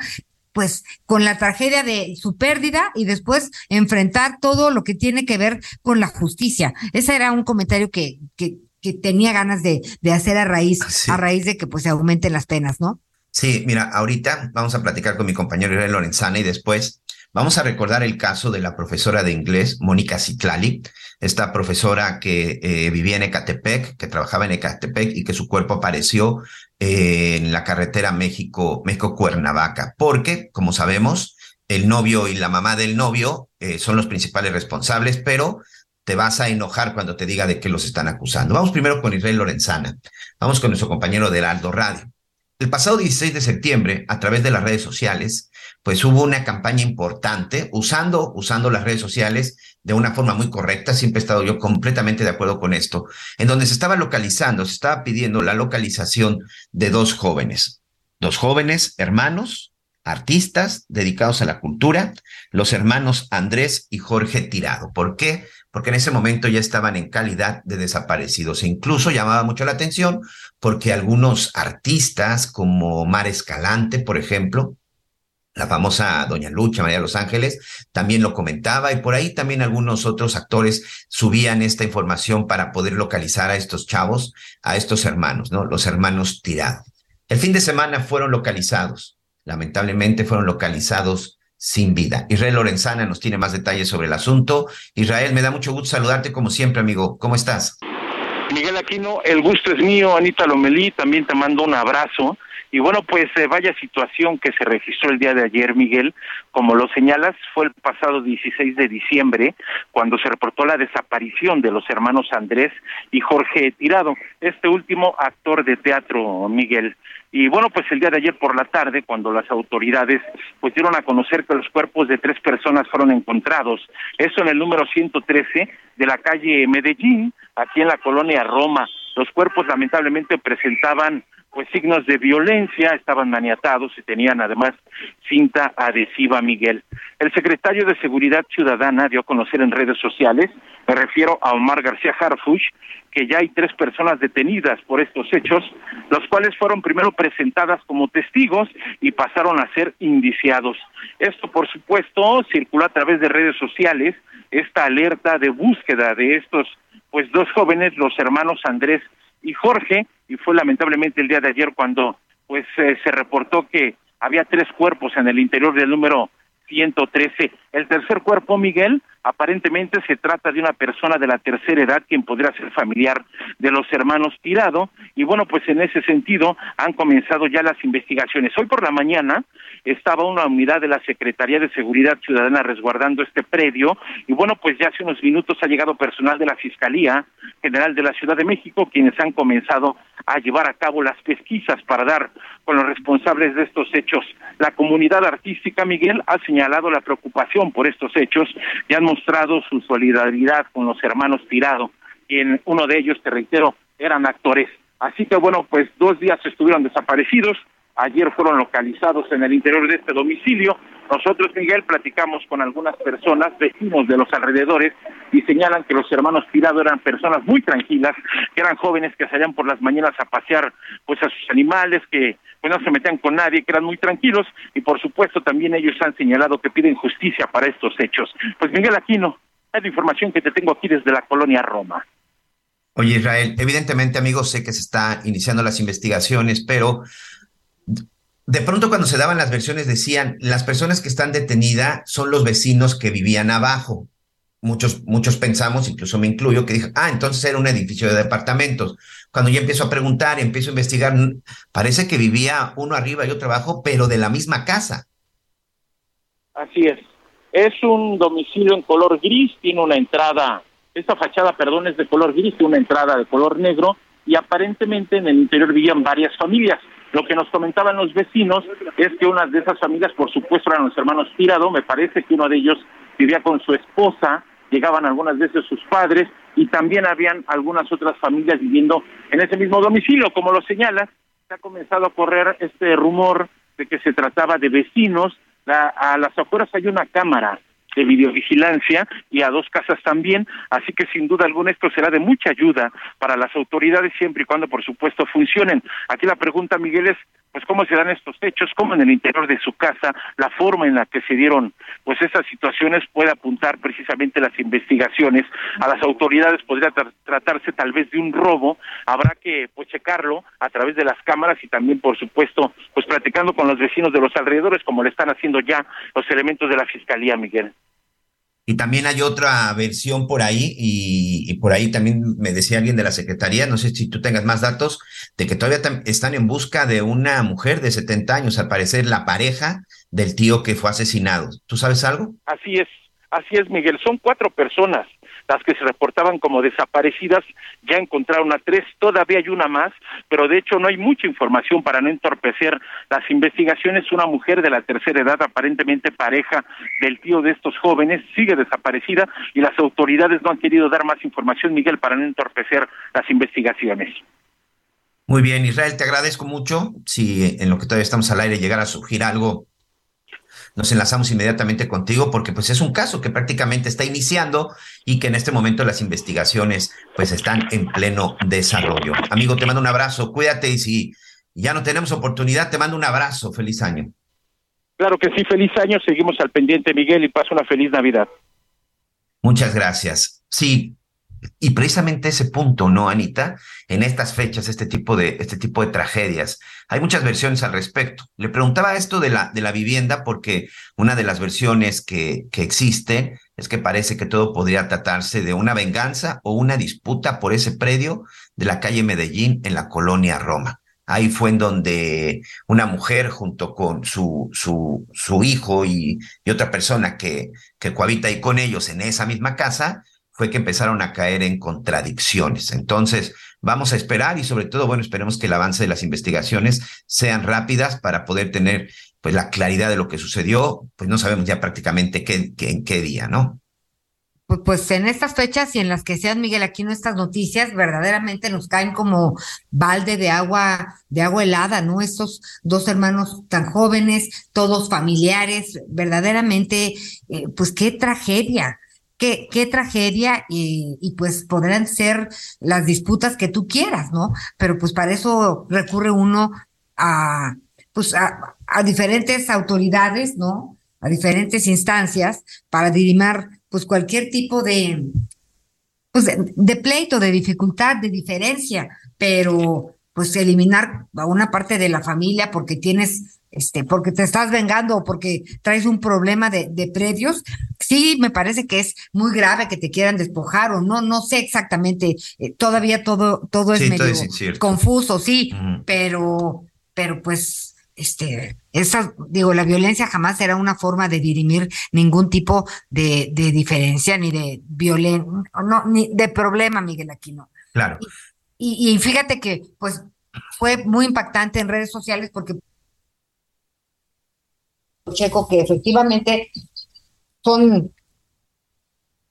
Pues con la tragedia de su pérdida y después enfrentar todo lo que tiene que ver con la justicia. Ese era un comentario que, que, que tenía ganas de, de hacer a raíz, Sí. a raíz de que pues se aumenten las penas, ¿no? Sí, mira, ahorita vamos a platicar con mi compañero Israel Lorenzana y después vamos a recordar el caso de la profesora de inglés, Mónica Citlali, esta profesora que eh, vivía en Ecatepec, que trabajaba en Ecatepec y que su cuerpo apareció eh, en la carretera México, México-Cuernavaca, porque, como sabemos, el novio y la mamá del novio eh, son los principales responsables, pero te vas a enojar cuando te diga de qué los están acusando. Vamos primero con Israel Lorenzana. Vamos con nuestro compañero de Aldo Radio. El pasado 16 de septiembre, a través de las redes sociales, pues hubo una campaña importante usando, usando las redes sociales de una forma muy correcta. Siempre he estado yo completamente de acuerdo con esto, en donde se estaba localizando, se estaba pidiendo la localización de dos jóvenes, dos jóvenes hermanos artistas dedicados a la cultura, los hermanos Andrés y Jorge Tirado. ¿Por qué? Porque en ese momento ya estaban en calidad de desaparecidos. E incluso llamaba mucho la atención porque algunos artistas como Mar Escalante, por ejemplo, la famosa Doña Lucha, María de Los Ángeles, también lo comentaba y por ahí también algunos otros actores subían esta información para poder localizar a estos chavos, a estos hermanos, ¿no? Los hermanos Tirado. El fin de semana fueron localizados, lamentablemente fueron localizados sin vida. Israel Lorenzana nos tiene más detalles sobre el asunto. Israel, me da mucho gusto saludarte como siempre, amigo. ¿Cómo estás? Miguel Aquino, el gusto es mío. Anita Lomelí, también te mando un abrazo. Y bueno, pues eh, vaya situación que se registró el día de ayer, Miguel. Como lo señalas, fue el pasado 16 de diciembre cuando se reportó la desaparición de los hermanos Andrés y Jorge Tirado, este último actor de teatro, Miguel. Y bueno, pues el día de ayer por la tarde, cuando las autoridades pues dieron a conocer que los cuerpos de tres personas fueron encontrados, eso en el número 113 de la calle Medellín, aquí en la colonia Roma. Los cuerpos lamentablemente presentaban pues signos de violencia, estaban maniatados y tenían además cinta adhesiva Miguel. El secretario de Seguridad Ciudadana dio a conocer en redes sociales, me refiero a Omar García Harfuch, que ya hay tres personas detenidas por estos hechos, los cuales fueron primero presentadas como testigos y pasaron a ser indiciados. Esto, por supuesto, circuló a través de redes sociales, esta alerta de búsqueda de estos pues dos jóvenes, los hermanos Andrés y Jorge, y fue lamentablemente el día de ayer cuando pues eh, se reportó que había tres cuerpos en el interior del número 113. El tercer cuerpo, Miguel, aparentemente se trata de una persona de la tercera edad quien podría ser familiar de los hermanos Tirado y bueno, pues en ese sentido han comenzado ya las investigaciones. Hoy por la mañana estaba una unidad de la Secretaría de Seguridad Ciudadana resguardando este predio y bueno, pues ya hace unos minutos ha llegado personal de la Fiscalía General de la Ciudad de México quienes han comenzado a llevar a cabo las pesquisas para dar con los responsables de estos hechos. La comunidad artística, Miguel, ha señalado la preocupación por estos hechos y han mostrado su solidaridad con los hermanos Tirado, quien uno de ellos, te reitero, eran actores. Así que bueno, pues dos días estuvieron desaparecidos, ayer fueron localizados en el interior de este domicilio. Nosotros, Miguel, platicamos con algunas personas, vecinos de los alrededores, y señalan que los hermanos Tirado eran personas muy tranquilas, que eran jóvenes que salían por las mañanas a pasear pues a sus animales, que pues no se metían con nadie, que eran muy tranquilos, y por supuesto también ellos han señalado que piden justicia para estos hechos. Pues Miguel Aquino, hay la información que te tengo aquí desde la colonia Roma. Oye, Israel, evidentemente, amigos, sé que se están iniciando las investigaciones, pero de pronto cuando se daban las versiones decían, las personas que están detenidas son los vecinos que vivían abajo. Muchos, muchos pensamos, incluso me incluyo, que dije, ah, entonces era un edificio de departamentos. Cuando yo empiezo a preguntar, empiezo a investigar, parece que vivía uno arriba y otro abajo, pero de la misma casa. Así es. Es un domicilio en color gris, tiene una entrada, esta fachada, perdón, es de color gris, tiene una entrada de color negro y aparentemente en el interior vivían varias familias. Lo que nos comentaban los vecinos es que una de esas familias, por supuesto, eran los hermanos Tirado. Me parece que uno de ellos vivía con su esposa, llegaban algunas veces sus padres y también habían algunas otras familias viviendo en ese mismo domicilio. Como lo señala, se ha comenzado a correr este rumor de que se trataba de vecinos. a las afueras hay una cámara de videovigilancia y a dos casas también, así que sin duda alguna esto será de mucha ayuda para las autoridades siempre y cuando por supuesto funcionen. Aquí la pregunta, Miguel, es pues cómo se dan estos hechos, cómo en el interior de su casa, la forma en la que se dieron pues esas situaciones puede apuntar precisamente las investigaciones a las autoridades, podría tratarse tal vez de un robo, habrá que pues checarlo a través de las cámaras y también por supuesto pues platicando con los vecinos de los alrededores como le están haciendo ya los elementos de la Fiscalía, Miguel. Y también hay otra versión por ahí, y, por ahí también me decía alguien de la Secretaría, no sé si tú tengas más datos, de que todavía están en busca de una mujer de 70 años, al parecer la pareja del tío que fue asesinado. ¿Tú sabes algo? Así es, así es, Miguel. Son cuatro personas las que se reportaban como desaparecidas, ya encontraron a tres, todavía hay una más, pero de hecho no hay mucha información para no entorpecer las investigaciones. Una mujer de la tercera edad, aparentemente pareja del tío de estos jóvenes, sigue desaparecida y las autoridades no han querido dar más información, Miguel, para no entorpecer las investigaciones. Muy bien, Israel, te agradezco mucho. Si en lo que todavía estamos al aire llegara a surgir algo nos enlazamos inmediatamente contigo porque pues es un caso que prácticamente está iniciando y que en este momento las investigaciones pues están en pleno desarrollo. Amigo, te mando un abrazo, cuídate y si ya no tenemos oportunidad, te mando un abrazo, feliz año. Claro que sí, feliz año, seguimos al pendiente, Miguel, y pasa una feliz Navidad. Muchas gracias. Sí, y precisamente ese punto, ¿no, Anita? En estas fechas, este tipo de, este tipo de tragedias. Hay muchas versiones al respecto. Le preguntaba esto de la, de la vivienda porque una de las versiones que, que existe es que parece que todo podría tratarse de una venganza o una disputa por ese predio de la calle Medellín en la colonia Roma. Ahí fue en donde una mujer junto con su, su, hijo y, y otra persona que, que cohabita ahí con ellos en esa misma casa, fue que empezaron a caer en contradicciones. Entonces, vamos a esperar y sobre todo, bueno, esperemos que el avance de las investigaciones sean rápidas para poder tener pues la claridad de lo que sucedió, pues no sabemos ya prácticamente qué, en qué día, ¿no? Pues, pues en estas fechas y en las que sean, Miguel, aquí nuestras noticias verdaderamente nos caen como balde de agua, de agua helada, ¿no? Estos dos hermanos tan jóvenes, todos familiares, verdaderamente, eh, pues qué tragedia qué, tragedia y, pues podrán ser las disputas que tú quieras, ¿no? Pero pues para eso recurre uno a, pues a, diferentes autoridades, ¿no? A diferentes instancias para dirimar pues cualquier tipo de, pues de pleito, de dificultad, de diferencia, pero pues eliminar a una parte de la familia porque tienes este, porque te estás vengando o porque traes un problema de, de, predios, sí me parece que es muy grave que te quieran despojar o no, no sé exactamente, eh, todavía todo, todo es medio es confuso, sí, pero, pero pues, este, esa, digo, la violencia jamás será una forma de dirimir ningún tipo de, de diferencia, ni de violencia, no, ni de problema, Miguel Aquino. Claro. Y, y fíjate que, pues, fue muy impactante en redes sociales porque checo que efectivamente son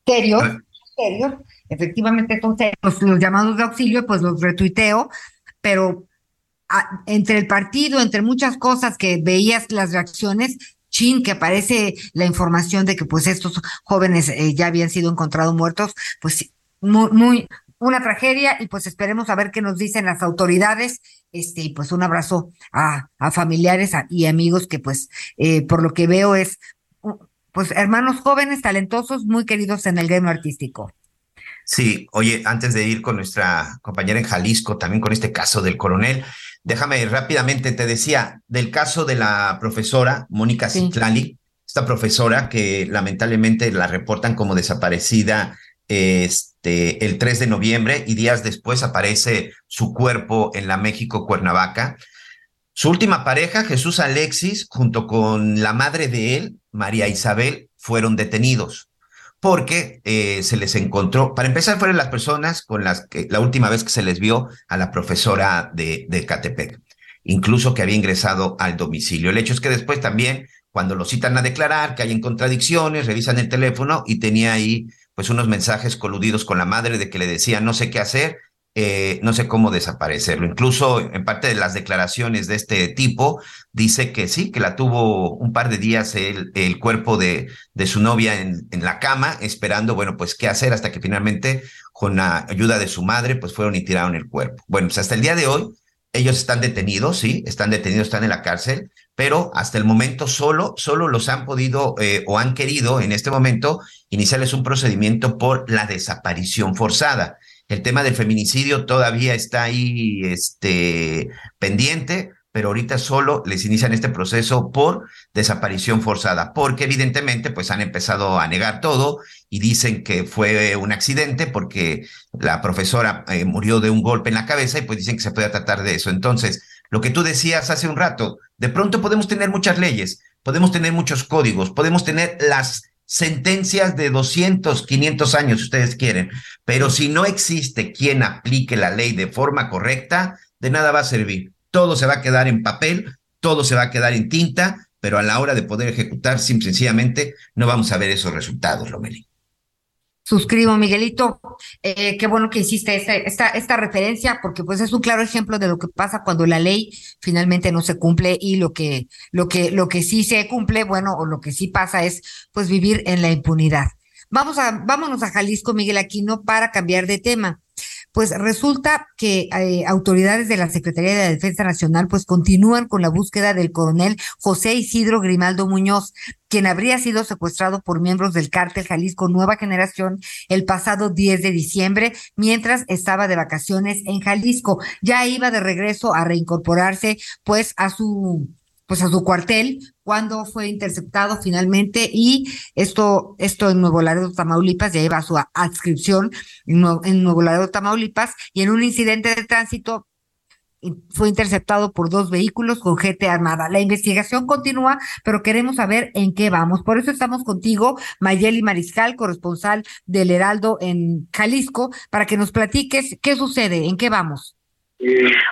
serios, serios, efectivamente son serios, los, los llamados de auxilio, pues los retuiteo, pero a- entre el partido, entre muchas cosas que veías las reacciones, chin, que aparece la información de que pues estos jóvenes eh, ya habían sido encontrados muertos, pues muy, muy, una tragedia y pues esperemos a ver qué nos dicen las autoridades, este, y pues un abrazo a, a familiares a- y amigos que pues eh, por lo que veo es pues hermanos jóvenes, talentosos, muy queridos en el gremio artístico. Sí, oye, antes de ir con nuestra compañera en Jalisco, también con este caso del coronel, déjame rápidamente, te decía, del caso de la profesora Mónica Sí. Citlali, esta profesora que lamentablemente la reportan como desaparecida el 3 de noviembre y días después aparece su cuerpo en la México Cuernavaca. Su última pareja, Jesús Alexis, junto con la madre de él, María Isabel, fueron detenidos porque eh, se les encontró, para empezar, fueron las personas con las que la última vez que se les vio a la profesora de, de Catepec, incluso que había ingresado al domicilio. El hecho es que después también, cuando lo citan a declarar, que hay contradicciones, revisan el teléfono y tenía ahí pues unos mensajes coludidos con la madre de que le decía no sé qué hacer, eh, no sé cómo desaparecerlo. Incluso en parte de las declaraciones de este tipo, dice que sí, que la tuvo un par de días el, el cuerpo de, de su novia en, en, la cama, esperando, bueno, pues qué hacer, hasta que finalmente, con la ayuda de su madre, pues fueron y tiraron el cuerpo. Bueno, pues hasta el día de hoy, ellos están detenidos, sí, están detenidos, están en la cárcel, pero hasta el momento solo, solo los han podido eh, o han querido en este momento iniciarles un procedimiento por la desaparición forzada. El tema del feminicidio todavía está ahí este, pendiente, pero ahorita solo les inician este proceso por desaparición forzada, porque evidentemente pues han empezado a negar todo y dicen que fue un accidente porque la profesora eh, murió de un golpe en la cabeza y pues dicen que se puede tratar de eso. Entonces, lo que tú decías hace un rato, de pronto podemos tener muchas leyes, podemos tener muchos códigos, podemos tener las sentencias de 200, 500 años, si ustedes quieren, pero si no existe quien aplique la ley de forma correcta, de nada va a servir. Todo se va a quedar en papel, todo se va a quedar en tinta, pero a la hora de poder ejecutar, simple, sencillamente, no vamos a ver esos resultados, Lomeli. Suscribo, Miguelito. Eh, qué bueno que hiciste esta, esta, esta referencia, porque pues es un claro ejemplo de lo que pasa cuando la ley finalmente no se cumple y lo que, lo que, lo que sí se cumple, bueno, o lo que sí pasa es pues vivir en la impunidad. Vamos a, vámonos a Jalisco, Miguel Aquino, para cambiar de tema pues resulta que eh, autoridades de la Secretaría de Defensa Nacional pues continúan con la búsqueda del coronel José Isidro Grimaldo Muñoz, quien habría sido secuestrado por miembros del cártel Jalisco Nueva Generación el pasado 10 de diciembre, mientras estaba de vacaciones en Jalisco. Ya iba de regreso a reincorporarse pues a su pues a su cuartel cuando fue interceptado finalmente y esto, esto en Nuevo Laredo, Tamaulipas, ya lleva su adscripción en, Nuevo, Laredo, Tamaulipas y en un incidente de tránsito fue interceptado por dos vehículos con gente armada. La investigación continúa, pero queremos saber en qué vamos. Por eso estamos contigo, Mayeli Mariscal, corresponsal del Heraldo en Jalisco, para que nos platiques qué sucede, en qué vamos.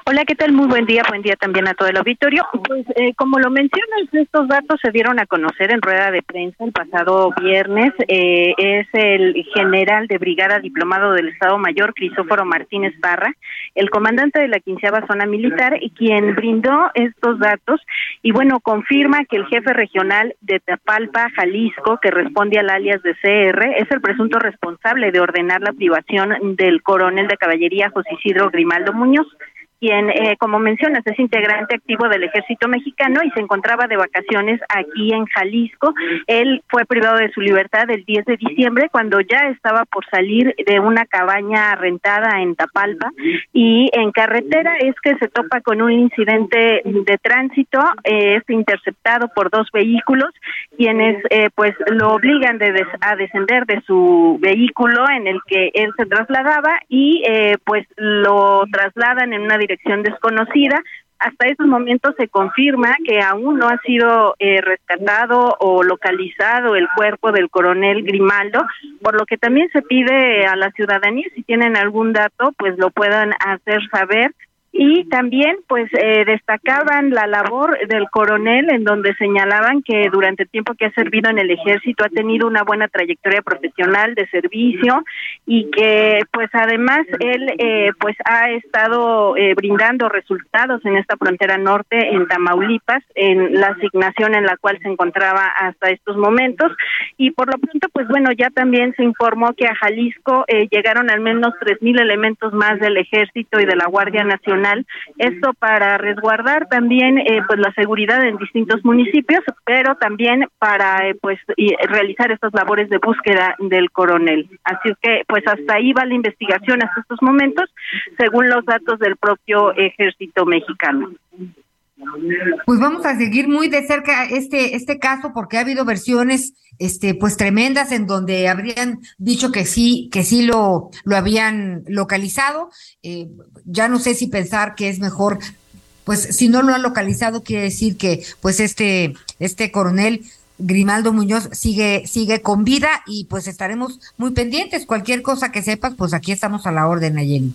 Hola, ¿qué tal? Muy buen día, buen día también a todo el auditorio. Pues eh, como lo mencionas, estos datos se dieron a conocer en rueda de prensa el pasado viernes. Eh, es el general de brigada diplomado del Estado Mayor, Crisóforo Martínez Barra, el comandante de la quinceava zona militar, quien brindó estos datos y bueno, confirma que el jefe regional de Tapalpa, Jalisco, que responde al alias de CR, es el presunto responsable de ordenar la privación del coronel de caballería José Isidro Grimaldo Muñoz quien, eh, como mencionas, es integrante activo del ejército mexicano y se encontraba de vacaciones aquí en Jalisco. Él fue privado de su libertad el 10 de diciembre cuando ya estaba por salir de una cabaña rentada en Tapalpa y en carretera es que se topa con un incidente de tránsito, eh, es interceptado por dos vehículos quienes eh, pues lo obligan de a descender de su vehículo en el que él se trasladaba y eh, pues lo trasladan en una dirección desconocida. Hasta esos momentos se confirma que aún no ha sido eh, rescatado o localizado el cuerpo del coronel Grimaldo, por lo que también se pide a la ciudadanía, si tienen algún dato, pues lo puedan hacer saber y también pues eh, destacaban la labor del coronel en donde señalaban que durante el tiempo que ha servido en el ejército ha tenido una buena trayectoria profesional de servicio y que pues además él eh, pues ha estado eh, brindando resultados en esta frontera norte en Tamaulipas en la asignación en la cual se encontraba hasta estos momentos. Y por lo pronto pues bueno ya también se informó que a Jalisco llegaron al menos tres mil elementos más del ejército y de la Guardia Nacional esto para resguardar también eh, pues la seguridad en distintos municipios, pero también para eh, pues realizar estas labores de búsqueda del coronel. Así que pues hasta ahí va la investigación hasta estos momentos, según los datos del propio ejército mexicano. Pues vamos a seguir muy de cerca este, este caso porque ha habido versiones este, pues tremendas en donde habrían dicho que sí, que sí lo, lo habían localizado. Eh, ya no sé si pensar que es mejor, pues si no lo han localizado, quiere decir que pues este, este coronel Grimaldo Muñoz sigue, sigue con vida y pues estaremos muy pendientes. Cualquier cosa que sepas, pues aquí estamos a la orden, Ayeli.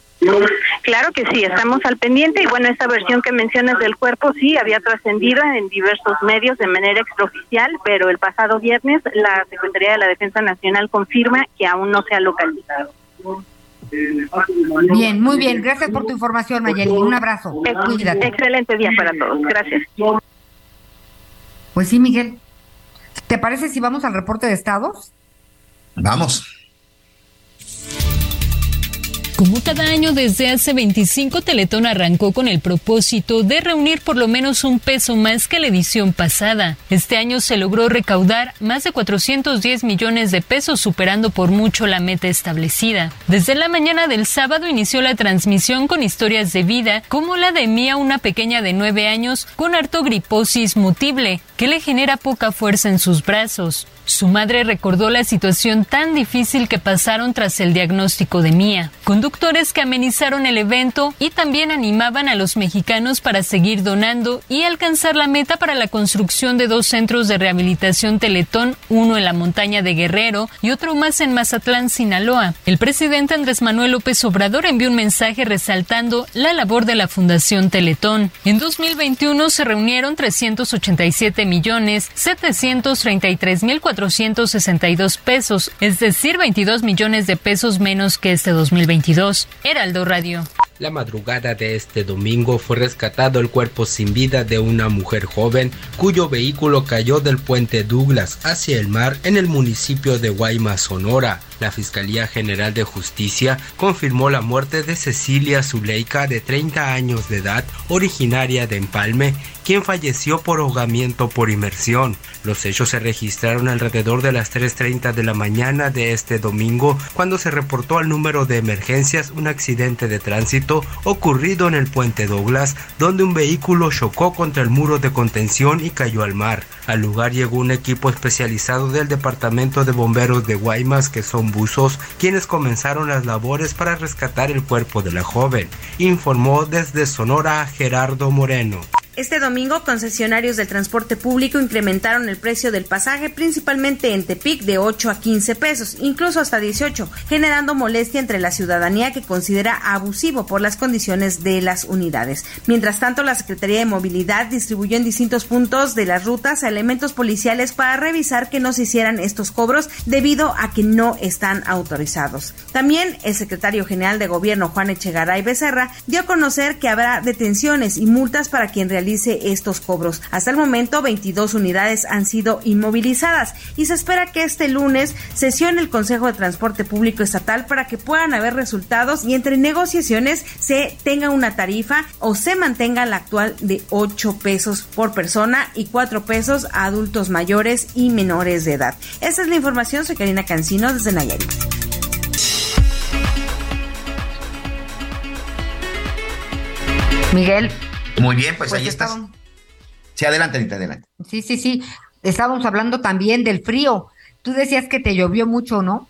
Claro que sí, estamos al pendiente y bueno, esta versión que mencionas del cuerpo sí había trascendido en diversos medios de manera extraoficial, pero el pasado viernes la Secretaría de la Defensa Nacional confirma que aún no se ha localizado. Bien, muy bien. Gracias por tu información, Mayeli. Un abrazo. Cuídate. Excelente día para todos. Gracias. Pues sí, Miguel. ¿Te parece si vamos al reporte de estados? Vamos. Como cada año desde hace 25, Teletón arrancó con el propósito de reunir por lo menos un peso más que la edición pasada. Este año se logró recaudar más de 410 millones de pesos, superando por mucho la meta establecida. Desde la mañana del sábado inició la transmisión con historias de vida, como la de Mía, una pequeña de 9 años con artogriposis mutible, que le genera poca fuerza en sus brazos. Su madre recordó la situación tan difícil que pasaron tras el diagnóstico de Mía. Conductores que amenizaron el evento y también animaban a los mexicanos para seguir donando y alcanzar la meta para la construcción de dos centros de rehabilitación Teletón, uno en la montaña de Guerrero y otro más en Mazatlán, Sinaloa. El presidente Andrés Manuel López Obrador envió un mensaje resaltando la labor de la Fundación Teletón. En 2021 se reunieron 387 millones 733 mil 462 pesos, es decir, 22 millones de pesos menos que este 2022. Heraldo Radio. La madrugada de este domingo fue rescatado el cuerpo sin vida de una mujer joven cuyo vehículo cayó del puente Douglas hacia el mar en el municipio de Guaymas, Sonora. La Fiscalía General de Justicia confirmó la muerte de Cecilia Zuleika de 30 años de edad, originaria de Empalme, quien falleció por ahogamiento por inmersión. Los hechos se registraron alrededor de las 3.30 de la mañana de este domingo, cuando se reportó al número de emergencias un accidente de tránsito ocurrido en el puente Douglas, donde un vehículo chocó contra el muro de contención y cayó al mar. Al lugar llegó un equipo especializado del Departamento de Bomberos de Guaymas, que son buzos, quienes comenzaron las labores para rescatar el cuerpo de la joven, informó desde Sonora Gerardo Moreno. Este domingo, concesionarios del transporte público incrementaron el precio del pasaje, principalmente en Tepic, de 8 a 15 pesos, incluso hasta 18, generando molestia entre la ciudadanía que considera abusivo por las condiciones de las unidades. Mientras tanto, la Secretaría de Movilidad distribuyó en distintos puntos de las rutas a elementos policiales para revisar que no se hicieran estos cobros debido a que no están autorizados. También el secretario general de Gobierno, Juan Echegaray Becerra, dio a conocer que habrá detenciones y multas para quien realice estos cobros. Hasta el momento, 22 unidades han sido inmovilizadas y se espera que este lunes sesione el Consejo de Transporte Público Estatal para que puedan haber resultados y entre negociaciones se tenga una tarifa o se mantenga la actual de 8 pesos por persona y 4 pesos a adultos mayores y menores de edad. Esa es la información. Soy Karina Cancino desde Nayarit. Miguel, muy bien, pues, ahí estás. Sí, adelante, Anita, adelante. Sí, sí, sí. Estábamos hablando también del frío. Tú decías que te llovió mucho, ¿no?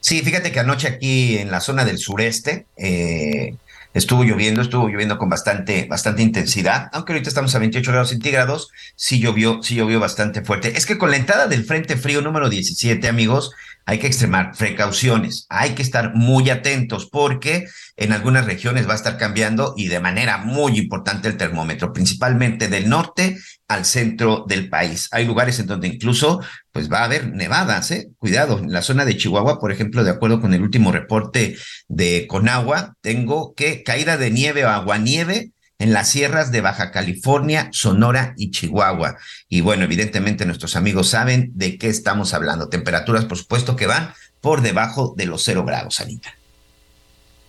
Sí, fíjate que anoche aquí en la zona del sureste eh, estuvo lloviendo, estuvo lloviendo con bastante, bastante intensidad, aunque ahorita estamos a 28 grados centígrados, sí llovió, sí llovió bastante fuerte. Es que con la entrada del Frente Frío número 17, amigos, hay que extremar precauciones, hay que estar muy atentos porque en algunas regiones va a estar cambiando y de manera muy importante el termómetro, principalmente del norte al centro del país. Hay lugares en donde incluso pues va a haber nevadas, ¿eh? Cuidado, en la zona de Chihuahua, por ejemplo, de acuerdo con el último reporte de Conagua, tengo que caída de nieve o aguanieve en las sierras de Baja California, Sonora y Chihuahua. Y bueno, evidentemente nuestros amigos saben de qué estamos hablando. Temperaturas, por supuesto, que van por debajo de los cero grados, Anita.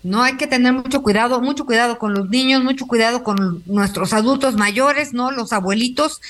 No hay que tener mucho cuidado, mucho cuidado con los niños, mucho cuidado con nuestros adultos mayores, ¿no? Los abuelitos.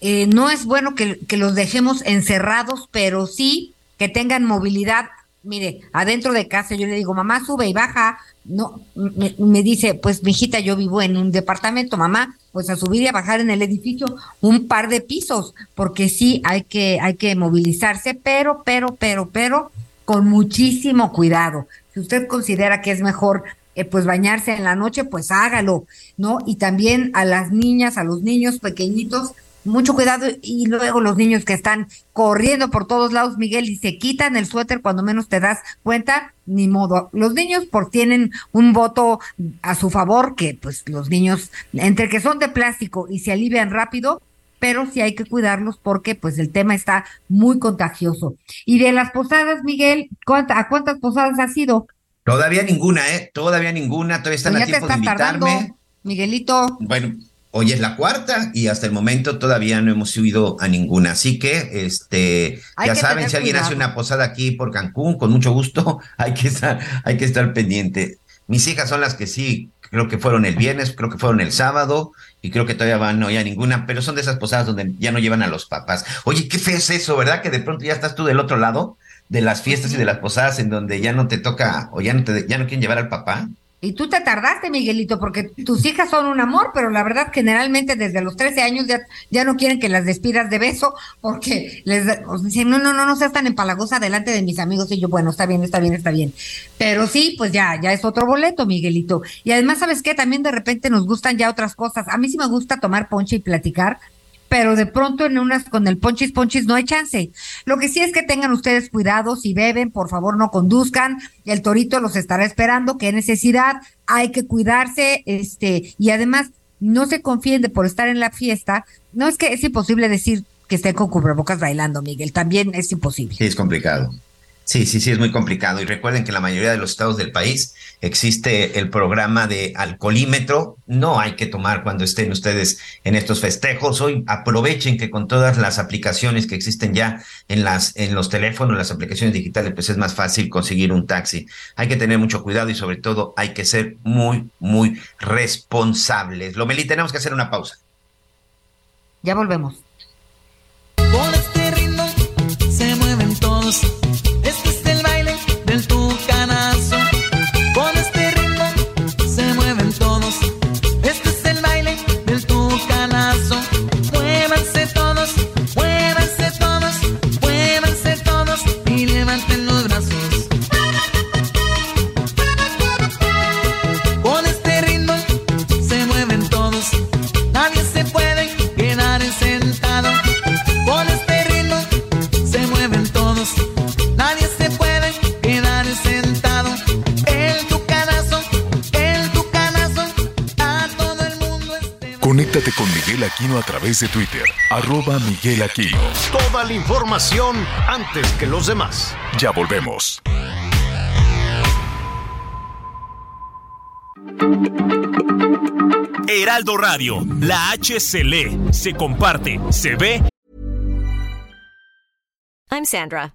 Eh, no es bueno que, que los dejemos encerrados, pero sí que tengan movilidad mire, adentro de casa yo le digo, mamá, sube y baja. No, me, dice, pues mi hijita, yo vivo en un departamento, mamá, pues a subir y a bajar en el edificio un par de pisos, porque sí hay que, hay que movilizarse, pero, pero, pero, pero, con muchísimo cuidado. Si usted considera que es mejor eh, pues bañarse en la noche, pues hágalo, ¿no? Y también a las niñas, a los niños pequeñitos, mucho cuidado y luego los niños que están corriendo por todos lados, Miguel, y se quitan el suéter cuando menos te das cuenta, ni modo. Los niños por tienen un voto a su favor, que pues los niños, entre que son de plástico y se alivian rápido, pero sí hay que cuidarlos porque pues el tema está muy contagioso. Y de las posadas, Miguel, ¿a cuántas posadas has ido? Todavía ninguna, ¿eh? Todavía ninguna, todavía están pues a tiempo de invitarme. Miguelito. Bueno, Hoy es la cuarta y hasta el momento todavía no hemos subido a ninguna. Así que, este, ya saben, si alguien hace una posada aquí por Cancún, con mucho gusto, hay que estar, hay que estar pendiente. Mis hijas son las que sí, creo que fueron el viernes, creo que fueron el sábado y creo que todavía van, no, ya ninguna, pero son de esas posadas donde ya no llevan a los papás. Oye, qué feo es eso, ¿verdad? Que de pronto ya estás tú del otro lado de las fiestas y de las posadas en donde ya no te toca o ya no te, ya no quieren llevar al papá. Y tú te tardaste, Miguelito, porque tus hijas son un amor, pero la verdad generalmente desde los 13 años ya, ya no quieren que las despidas de beso porque les dicen, no, no, no, no seas tan empalagosa delante de mis amigos. Y yo, bueno, está bien, está bien, está bien. Pero sí, pues ya, ya es otro boleto, Miguelito. Y además, ¿sabes qué? También de repente nos gustan ya otras cosas. A mí sí me gusta tomar ponche y platicar, pero de pronto en unas con el ponchis ponchis no hay chance. Lo que sí es que tengan ustedes cuidado, si beben, por favor no conduzcan, el torito los estará esperando, qué necesidad, hay que cuidarse, este, y además no se confíen de por estar en la fiesta, no es que es imposible decir que estén con cubrebocas bailando, Miguel. También es imposible. Sí, es complicado. Sí, sí, sí, es muy complicado. Y recuerden que en la mayoría de los estados del país existe el programa de alcoholímetro. No hay que tomar cuando estén ustedes en estos festejos. Hoy aprovechen que con todas las aplicaciones que existen ya en las en los teléfonos, las aplicaciones digitales, pues es más fácil conseguir un taxi. Hay que tener mucho cuidado y sobre todo hay que ser muy, muy responsables. Lomeli, tenemos que hacer una pausa. Ya volvemos. Conéctate con Miguel Aquino a través de Twitter, arroba Miguel Aquino. Toda la información antes que los demás. Ya volvemos. Heraldo Radio, la H se lee, se comparte, se ve I'm Sandra,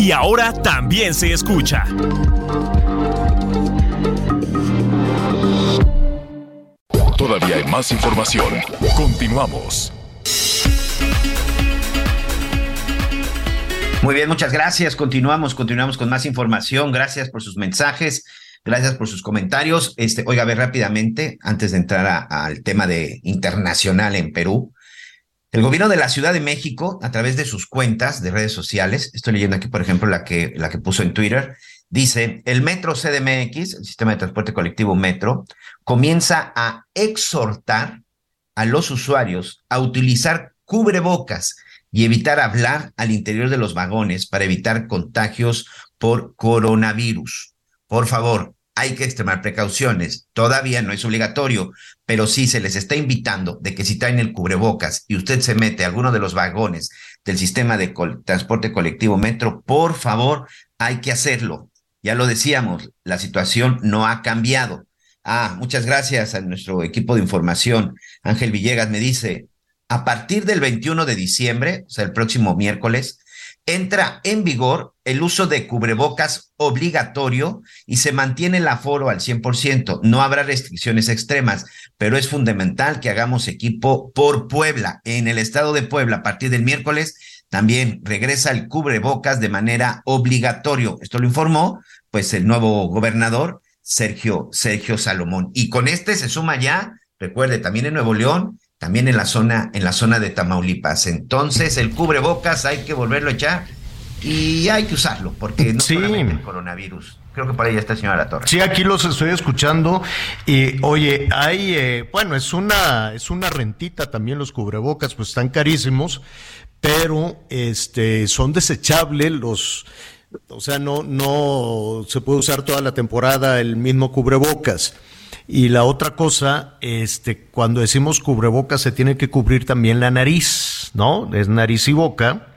Y ahora también se escucha. Todavía hay más información. Continuamos. Muy bien, muchas gracias. Continuamos, continuamos con más información. Gracias por sus mensajes. Gracias por sus comentarios. Este, oiga, a ver rápidamente, antes de entrar a- al tema de internacional en Perú. El gobierno de la Ciudad de México, a través de sus cuentas de redes sociales, estoy leyendo aquí, por ejemplo, la que, la que puso en Twitter, dice, el Metro CDMX, el sistema de transporte colectivo Metro, comienza a exhortar a los usuarios a utilizar cubrebocas y evitar hablar al interior de los vagones para evitar contagios por coronavirus. Por favor, hay que extremar precauciones. Todavía no es obligatorio, pero sí se les está invitando de que si traen el cubrebocas y usted se mete a alguno de los vagones del sistema de transporte colectivo metro, por favor, hay que hacerlo. Ya lo decíamos, la situación no ha cambiado. Ah, muchas gracias a nuestro equipo de información. Ángel Villegas me dice, a partir del 21 de diciembre, o sea, el próximo miércoles, entra en vigor el uso de cubrebocas obligatorio y se mantiene el aforo al 100%. No habrá restricciones extremas, pero es fundamental que hagamos equipo por Puebla. En el estado de Puebla, a partir del miércoles, también regresa el cubrebocas de manera obligatorio. Esto lo informó, pues, el nuevo gobernador, Sergio, Sergio Salomón. Y con este se suma ya, recuerde, también en Nuevo León, también en la zona, en la zona de Tamaulipas. Entonces, el cubrebocas hay que volverlo a echar y hay que usarlo, porque no solamente el coronavirus. Creo que por ahí ya está el señor Torre. Sí, aquí los estoy escuchando y oye, hay, eh, bueno, es una, es una rentita también los cubrebocas, pues están carísimos, pero este, son desechables los, o sea, no, no se puede usar toda la temporada el mismo cubrebocas. Y la otra cosa, este, cuando decimos cubrebocas se tiene que cubrir también la nariz, ¿no? Es nariz y boca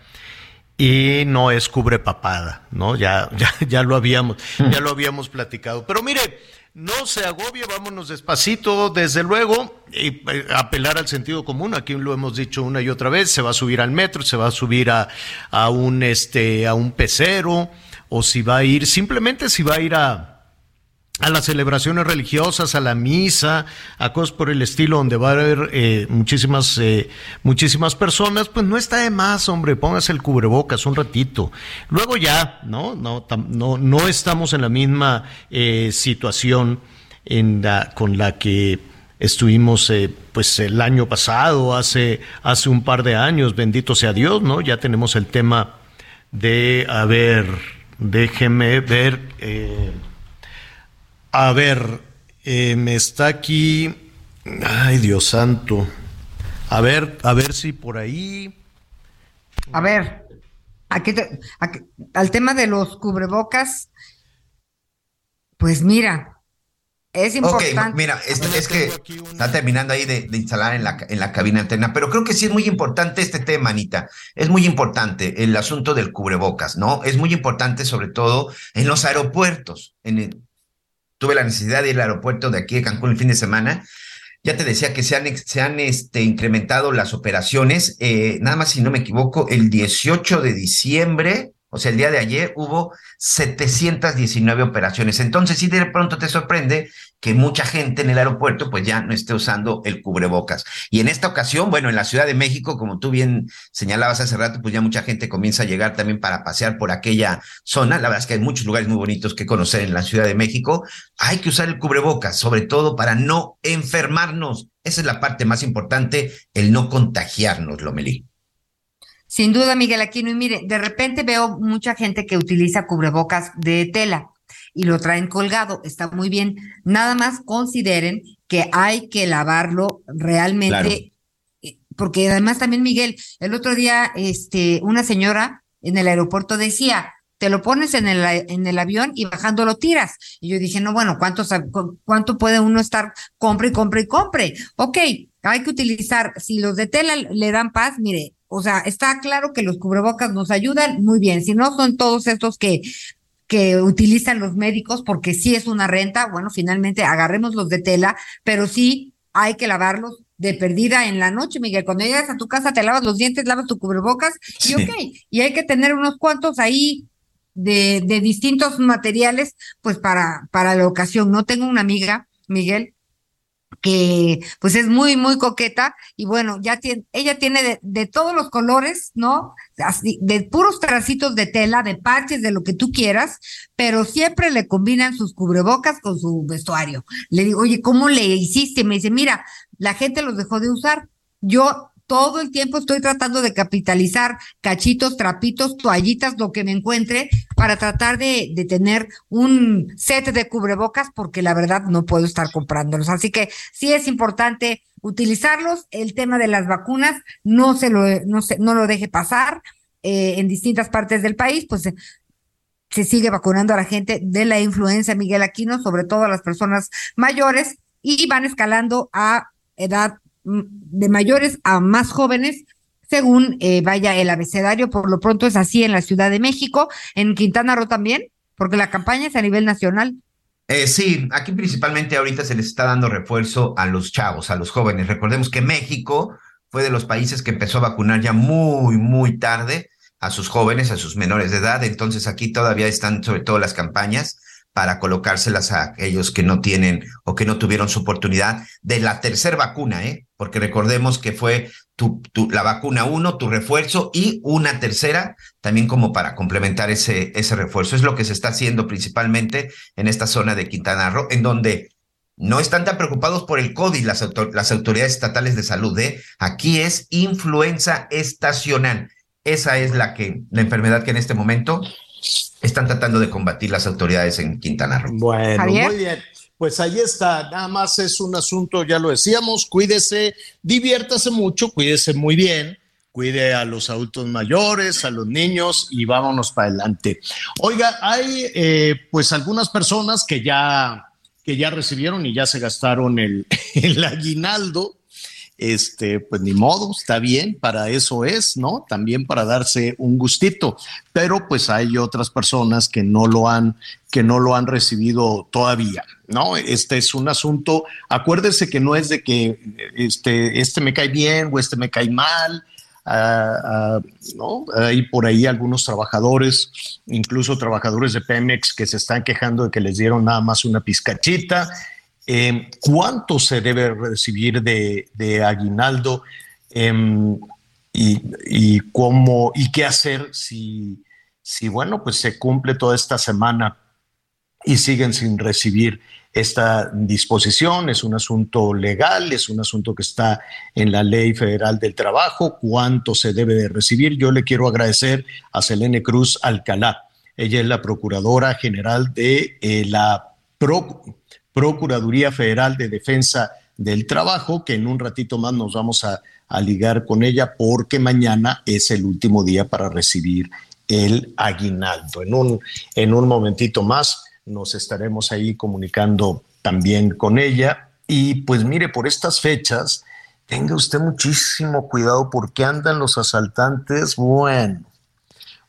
y no es cubre papada, ¿no? Ya, ya, ya lo habíamos, ya lo habíamos platicado. Pero mire, no se agobie, vámonos despacito, desde luego, y eh, apelar al sentido común, aquí lo hemos dicho una y otra vez, se va a subir al metro, se va a subir a, a un este, a un pecero, o si va a ir, simplemente si va a ir a, a las celebraciones religiosas, a la misa, a cosas por el estilo, donde va a haber eh, muchísimas, eh, muchísimas personas, pues no está de más, hombre, póngase el cubrebocas un ratito. Luego ya, ¿no? No, no, no estamos en la misma eh, situación con la que estuvimos pues el año pasado, hace, hace un par de años, bendito sea Dios, ¿no? Ya tenemos el tema de, a ver, déjeme ver, a ver, eh, me está aquí, ay Dios santo, a ver, a ver si por ahí... A ver, aquí, al tema de los cubrebocas, pues mira, es importante. mira, es, que está terminando ahí de, instalar en la, en la cabina alterna, pero creo que sí es muy importante este tema, Anita. Es muy importante el asunto del cubrebocas, ¿no? Es muy importante, sobre todo en los aeropuertos. En tuve la necesidad de ir al aeropuerto de aquí de Cancún el fin de semana. Ya te decía que se han, se han este, incrementado las operaciones. Eh, nada más, si no me equivoco, el 18 de diciembre o sea, el día de ayer hubo 719 operaciones. Entonces, sí, de pronto te sorprende que mucha gente en el aeropuerto pues ya no esté usando el cubrebocas. Y en esta ocasión, bueno, en la Ciudad de México, como tú bien señalabas hace rato, pues ya mucha gente comienza a llegar también para pasear por aquella zona. La verdad es que hay muchos lugares muy bonitos que conocer en la Ciudad de México. Hay que usar el cubrebocas, sobre todo para no enfermarnos. Esa es la parte más importante, el no contagiarnos, Lomelí. Sin duda, Miguel Aquino. Y mire, de repente veo mucha gente que utiliza cubrebocas de tela y lo traen colgado. Está muy bien. Nada más consideren que hay que lavarlo realmente. Eh, porque además también, Miguel, el otro día, este, una señora en el aeropuerto decía, te lo pones en el, en el avión y bajando lo tiras. Y yo dije, no, bueno, ¿cuánto, ¿cuánto puede uno estar compre y compre y compre? Ok, hay que utilizar, si los de tela le dan paz, mire, o sea, está claro que los cubrebocas nos ayudan muy bien. Si no son todos estos que que utilizan los médicos porque sí es una renta, bueno, finalmente agarremos los de tela, pero sí hay que lavarlos de perdida en la noche, Miguel. Cuando llegas a tu casa te lavas los dientes, lavas tu cubrebocas y ok, y hay que tener unos cuantos ahí de, de distintos materiales, pues para, para la ocasión. No tengo una amiga, Miguel, que pues es muy, muy coqueta y bueno, ya tiene, ella tiene de, todos los colores, ¿no? Así, de puros tracitos de tela, de parches, de lo que tú quieras, pero siempre le combinan sus cubrebocas con su vestuario. Le digo, oye, ¿cómo le hiciste? Me dice, mira, la gente los dejó de usar. Yo todo el tiempo estoy tratando de capitalizar cachitos, trapitos, toallitas, lo que me encuentre, para tratar de, tener un set de cubrebocas, porque la verdad no puedo estar comprándolos. Así que sí es importante utilizarlos. El tema de las vacunas no se lo, no se, no lo deje pasar. Eh, en distintas partes del país, pues se sigue vacunando a la gente de la influenza Miguel Aquino, sobre todo a las personas mayores, y van escalando a edad de mayores a más jóvenes, según eh, vaya el abecedario. Por lo pronto es así en la Ciudad de México, en Quintana Roo también, porque la campaña es a nivel nacional. Eh, sí, aquí principalmente ahorita se les está dando refuerzo a los chavos, a los jóvenes. Recordemos que México fue de los países que empezó a vacunar ya muy, muy tarde a sus jóvenes, a sus menores de edad. Entonces aquí todavía están sobre todo las campañas para colocárselas a aquellos que no tienen o que no tuvieron su oportunidad de la tercera vacuna, ¿eh? Porque recordemos que fue tu, tu, la vacuna uno, tu refuerzo y una tercera también como para complementar ese, ese refuerzo. Es lo que se está haciendo principalmente en esta zona de Quintana Roo, en donde no están tan preocupados por el COVID las, las autoridades estatales de salud, ¿eh? Aquí es influenza estacional. Esa es la que, la enfermedad que en este momento están tratando de combatir las autoridades en Quintana Roo. Bueno, muy bien. Pues ahí está, nada más es un asunto, ya lo decíamos, cuídese, diviértase mucho, cuídese muy bien, cuide a los adultos mayores, a los niños y vámonos para adelante. Oiga, hay eh, pues algunas personas que ya, que ya recibieron y ya se gastaron el, el aguinaldo este, pues ni modo, está bien, para eso es, ¿no? También para darse un gustito, pero pues hay otras personas que no lo han, que no lo han recibido todavía, ¿no? Este es un asunto, acuérdese que no es de que este, este me cae bien o este me cae mal, ah, ah, ¿no? Hay por ahí algunos trabajadores, incluso trabajadores de Pemex, que se están quejando de que les dieron nada más una pizcachita Em, ¿Cuánto se debe recibir de, aguinaldo? Em, y, cómo y qué hacer si, si, bueno, pues se cumple toda esta semana y siguen sin recibir esta disposición. Es un asunto legal, es un asunto que está en la ley federal del trabajo, cuánto se debe de recibir. Yo le quiero agradecer a Selene Cruz Alcalá. Ella es la Procuradora General de eh, la Procuraduría Federal de Defensa del Trabajo, que en un ratito más nos vamos a, ligar con ella porque mañana es el último día para recibir el aguinaldo. En un, en un momentito más nos estaremos ahí comunicando también con ella. Y pues mire, por estas fechas, tenga usted muchísimo cuidado porque andan los asaltantes, bueno,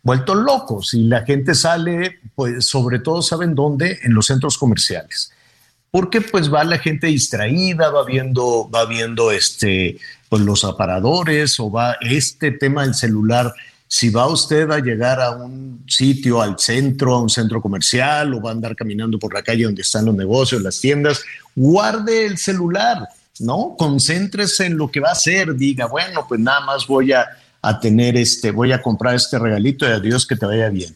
vueltos locos y la gente sale, pues sobre todo, ¿saben dónde? En los centros comerciales. Porque pues va la gente distraída, va viendo, va viendo este, pues los aparadores o va este tema del celular si va usted a llegar a un sitio, al centro, a un centro comercial o va a andar caminando por la calle donde están los negocios, las tiendas, guarde el celular, ¿no? Concéntrese en lo que va a hacer, diga, bueno, pues nada más voy a, tener este, voy a comprar este regalito y adiós que te vaya bien.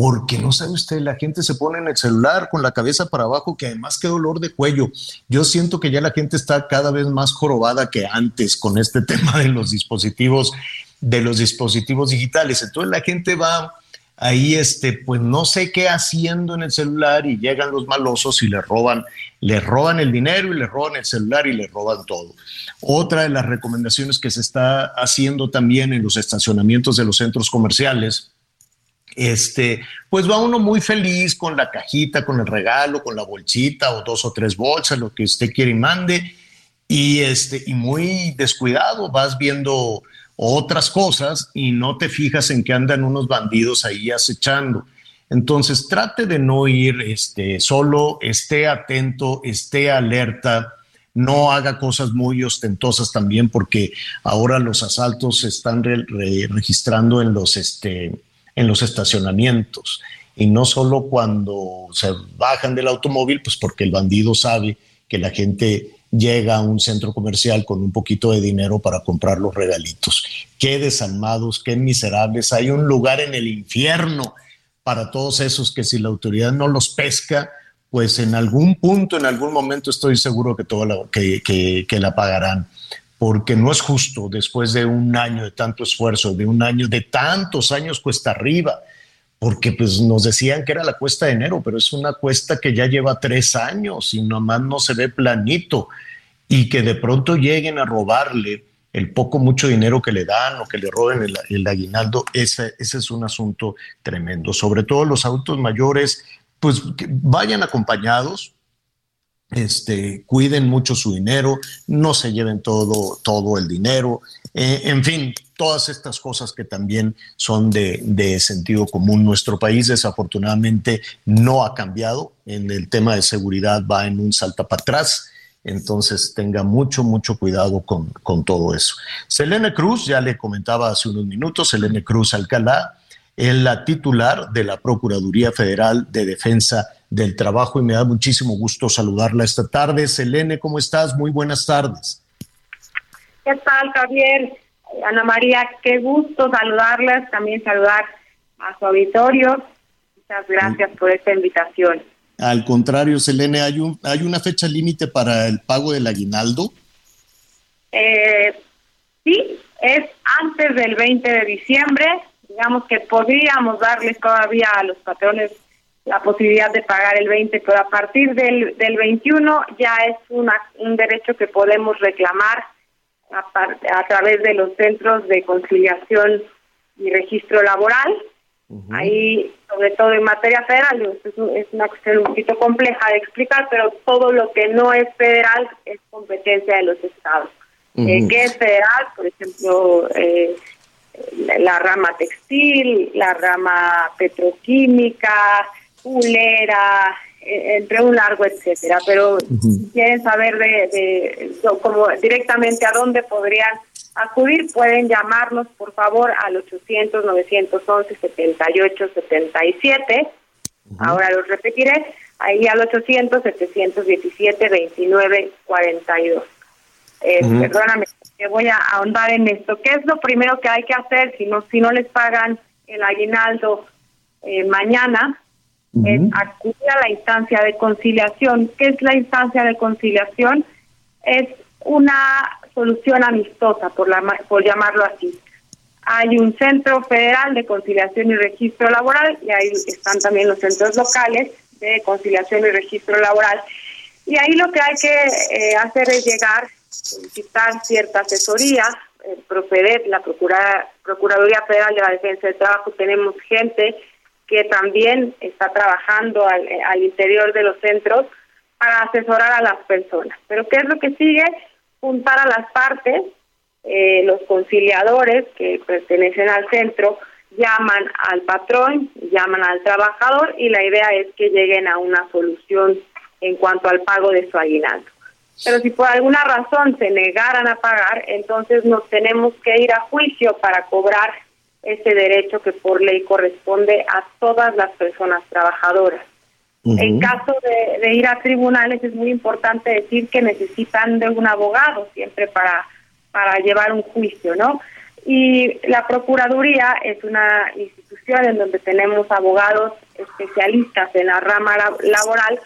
Porque no sabe usted, la gente se pone en el celular con la cabeza para abajo, que además qué dolor de cuello. Yo siento que ya la gente está cada vez más jorobada que antes con este tema de los dispositivos de los dispositivos digitales. Entonces la gente va ahí, este, pues no sé qué haciendo en el celular y llegan los malosos y le roban, le roban el dinero y le roban el celular y le roban todo. Otra de las recomendaciones que se está haciendo también en los estacionamientos de los centros comerciales, este, pues va uno muy feliz con la cajita, con el regalo, con la bolsita o dos o tres bolsas, lo que usted quiere y mande, y este, y muy descuidado, vas viendo otras cosas y no te fijas en que andan unos bandidos ahí acechando. Entonces trate de no ir este, solo, esté atento, esté alerta, no haga cosas muy ostentosas también porque ahora los asaltos se están registrando en los, este, en los estacionamientos y no solo cuando se bajan del automóvil, pues porque el bandido sabe que la gente llega a un centro comercial con un poquito de dinero para comprar los regalitos. Qué desalmados, qué miserables. Hay un lugar en el infierno para todos esos que si la autoridad no los pesca, pues en algún punto, en algún momento estoy seguro que, todo la, que, que la pagarán porque no es justo después de un año de tanto esfuerzo, de un año de tantos años cuesta arriba, porque pues nos decían que era la cuesta de enero, pero es una cuesta que ya lleva tres años y nomás no se ve planito y que de pronto lleguen a robarle el poco mucho dinero que le dan o que le roben el, aguinaldo, ese, ese, es un asunto tremendo. Sobre todo los adultos mayores, pues vayan acompañados, este, cuiden mucho su dinero, no se lleven todo, todo el dinero, eh, en fin, todas estas cosas que también son de, sentido común. Nuestro país desafortunadamente no ha cambiado, en el tema de seguridad va en un salta para atrás, entonces tenga mucho, mucho cuidado con, con todo eso. Selene Cruz, ya le comentaba hace unos minutos, Selene Cruz Alcalá, es la titular de la Procuraduría Federal de Defensa del Trabajo y me da muchísimo gusto saludarla esta tarde. Selene, ¿cómo estás? Muy buenas tardes. ¿Qué tal, Javier? Ana María, qué gusto saludarlas, también saludar a su auditorio. Muchas gracias por esta invitación. Al contrario, Selene, ¿hay, un, ¿hay una fecha límite para el pago del aguinaldo? Eh, sí, es antes del 20 de diciembre digamos que podríamos darles todavía a los patrones la posibilidad de pagar el 20, pero a partir del, del 21 ya es una, un derecho que podemos reclamar a, a través de los centros de conciliación y registro laboral. Ahí, sobre todo en materia federal, es, es, una cuestión un poquito compleja de explicar, pero todo lo que no es federal es competencia de los estados. Eh, ¿Qué es federal? Por ejemplo, eh, la rama textil, la rama petroquímica, pulera, e, entre un largo etcétera. Pero si quieren saber de, como directamente a dónde podrían acudir, pueden llamarnos por favor al 800 911 78 77. Ahora los repetiré, ahí al 800 717 29 42. Eh, Perdóname, que voy a ahondar en esto. ¿Qué es lo primero que hay que hacer si no, si no les pagan el aguinaldo eh, mañana? Acudir a la instancia de conciliación. ¿Qué es la instancia de conciliación? Es una solución amistosa, por, la, por llamarlo así. Hay un centro federal de conciliación y registro laboral y ahí están también los centros locales de conciliación y registro laboral. Y ahí lo que hay que eh, hacer es llegar, solicitar cierta asesoría. El Profedet, la Procuraduría Federal de la Defensa del Trabajo, tenemos gente que también está trabajando al, al interior de los centros para asesorar a las personas. Pero ¿qué es lo que sigue? Juntar a las partes, eh, los conciliadores que pertenecen al centro, llaman al patrón, llaman al trabajador y la idea es que lleguen a una solución en cuanto al pago de su aguinaldo. Pero si por alguna razón se negaran a pagar, entonces nos tenemos que ir a juicio para cobrar ese derecho que por ley corresponde a todas las personas trabajadoras. En caso de, ir a tribunales es muy importante decir que necesitan de un abogado siempre para, para llevar un juicio, ¿no? Y la Procuraduría es una institución en donde tenemos abogados especialistas en la rama laboral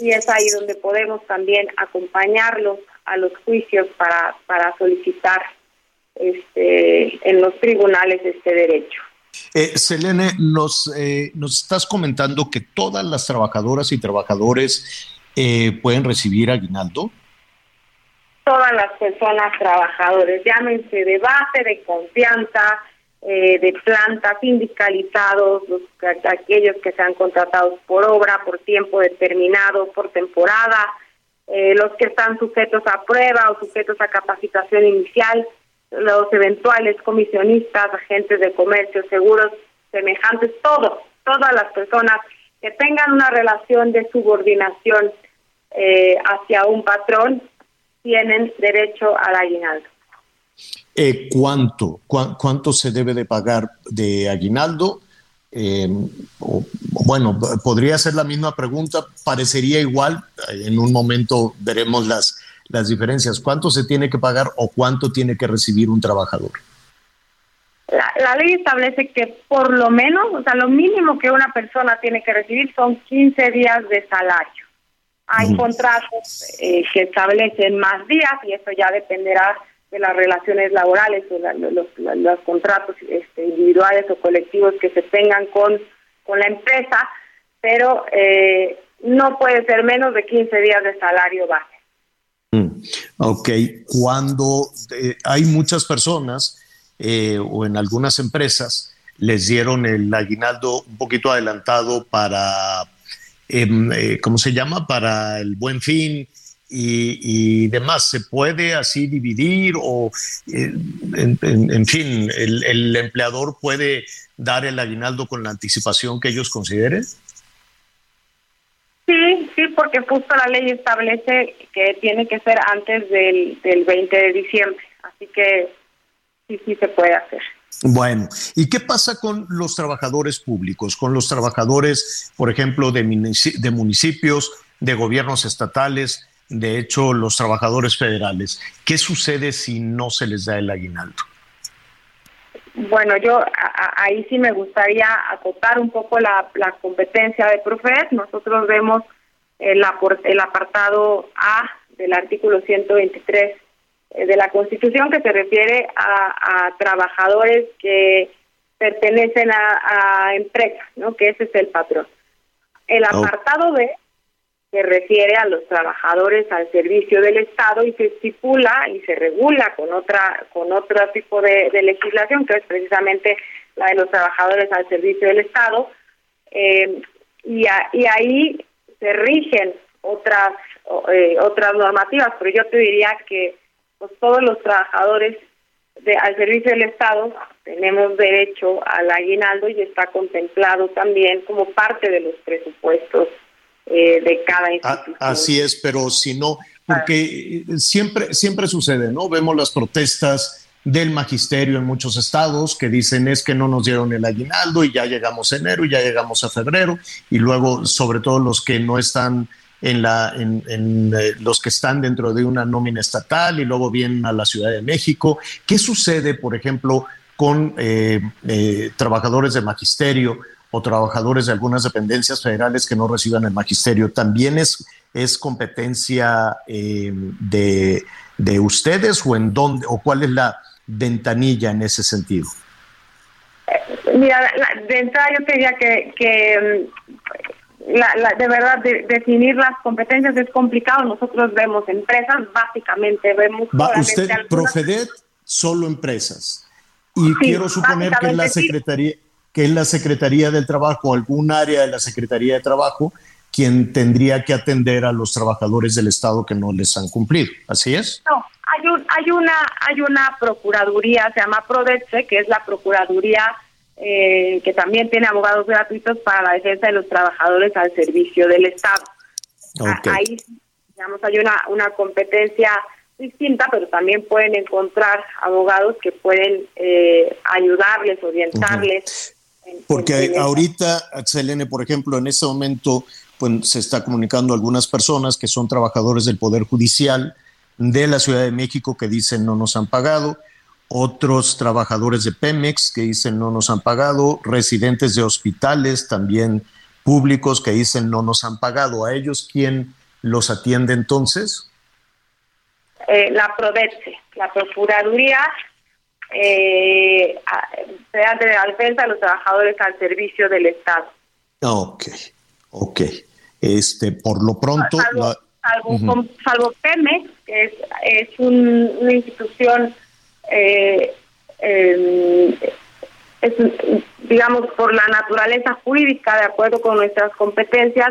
y es ahí donde podemos también acompañarlos a los juicios para, para solicitar este, en los tribunales este derecho. Eh, Selene, nos, eh, nos estás comentando que todas las trabajadoras y trabajadores eh, pueden recibir aguinaldo. Todas las personas trabajadores, llámense de base, de confianza, eh, de planta, sindicalizados, los, aquellos que sean contratados por obra, por tiempo determinado, por temporada, los que están sujetos a prueba o sujetos a capacitación inicial, los eventuales comisionistas, agentes de comercio, seguros semejantes, todos, todas las personas que tengan una relación de subordinación eh, hacia un patrón tienen derecho al aguinaldo. Eh, ¿cuánto, ¿Cuánto se debe de pagar de aguinaldo? Eh, bueno, podría ser la misma pregunta, parecería igual, en un momento veremos las, las diferencias. ¿Cuánto se tiene que pagar o cuánto tiene que recibir un trabajador? La, ley establece que por lo menos, o sea, lo mínimo que una persona tiene que recibir son 15 días de salario. Hay contratos eh, que establecen más días y eso ya dependerá de las relaciones laborales o los, los, contratos este, individuales o colectivos que se tengan con, con la empresa, pero eh, no puede ser menos de 15 días de salario base. Mm, ok, cuando eh, hay muchas personas eh, o en algunas empresas les dieron el aguinaldo un poquito adelantado para, em, eh, ¿cómo se llama? Para el buen fin y, demás. ¿Se puede así dividir o, en, fin, el, el empleador puede dar el aguinaldo con la anticipación que ellos consideren? Sí, porque justo la ley establece que tiene que ser antes del, del 20 de diciembre, así que sí, sí se puede hacer. Bueno, ¿y qué pasa con los trabajadores públicos, con los trabajadores, por ejemplo, de, de municipios, de gobiernos estatales, de hecho, los trabajadores federales? ¿Qué sucede si no se les da el aguinaldo? Bueno, yo ahí sí me gustaría acotar un poco la, competencia de Profet. Nosotros vemos el, el apartado A del artículo 123 eh, de la Constitución que se refiere a, trabajadores que pertenecen a, empresas, ¿no? Que ese es el patrón. El apartado B se refiere a los trabajadores al servicio del Estado y se estipula y se regula con otra con otro tipo de, legislación que es precisamente la de los trabajadores al servicio del Estado eh, y, y ahí se rigen otras eh, otras normativas pero yo te diría que pues, todos los trabajadores de, al servicio del Estado tenemos derecho al aguinaldo y está contemplado también como parte de los presupuestos eh, de cada ah, institución. Así es, pero si no, porque siempre, siempre sucede, ¿no? Vemos las protestas del magisterio en muchos estados que dicen es que no nos dieron el aguinaldo y ya llegamos a enero y ya llegamos a febrero y luego sobre todo los que no están en la en, eh, los que están dentro de una nómina estatal y luego vienen a la Ciudad de México. ¿Qué sucede, por ejemplo, con eh, trabajadores de magisterio o trabajadores de algunas dependencias federales que no reciban el magisterio. ¿También es, es competencia eh, de, de, ustedes o en dónde o cuál es la ventanilla en ese sentido? Mira, de entrada yo te diría que, que la, de verdad definir las competencias es complicado. Nosotros vemos empresas, básicamente vemos. Va, usted, Profedet, solo empresas. Y quiero suponer que es la secretaría, que es la Secretaría del Trabajo, algún área de la Secretaría de Trabajo, quien tendría que atender a los trabajadores del Estado que no les han cumplido. ¿Así es? No, hay, un, hay, una, hay una procuraduría, se llama PRODETSE, que es la Procuraduría eh, que también tiene abogados gratuitos para la defensa de los trabajadores al servicio del Estado. Ahí, digamos, hay una, una competencia distinta, pero también pueden encontrar abogados que pueden eh, ayudarles, orientarles. Porque ahorita, Selene, por ejemplo, en este momento pues, se está comunicando algunas personas que son trabajadores del Poder Judicial de la Ciudad de México que dicen no nos han pagado otros trabajadores de Pemex que dicen no nos han pagado, residentes de hospitales también públicos que dicen no nos han pagado. ¿A ellos quién los atiende entonces? Eh, la PRODETSE, la Procuraduría eh, de Defensa de los Trabajadores al Servicio del Estado. Ok, ok. Este, por lo pronto... Salvo, Pemex, que es, es una institución eh, es, digamos, por la naturaleza jurídica, de acuerdo con nuestras competencias,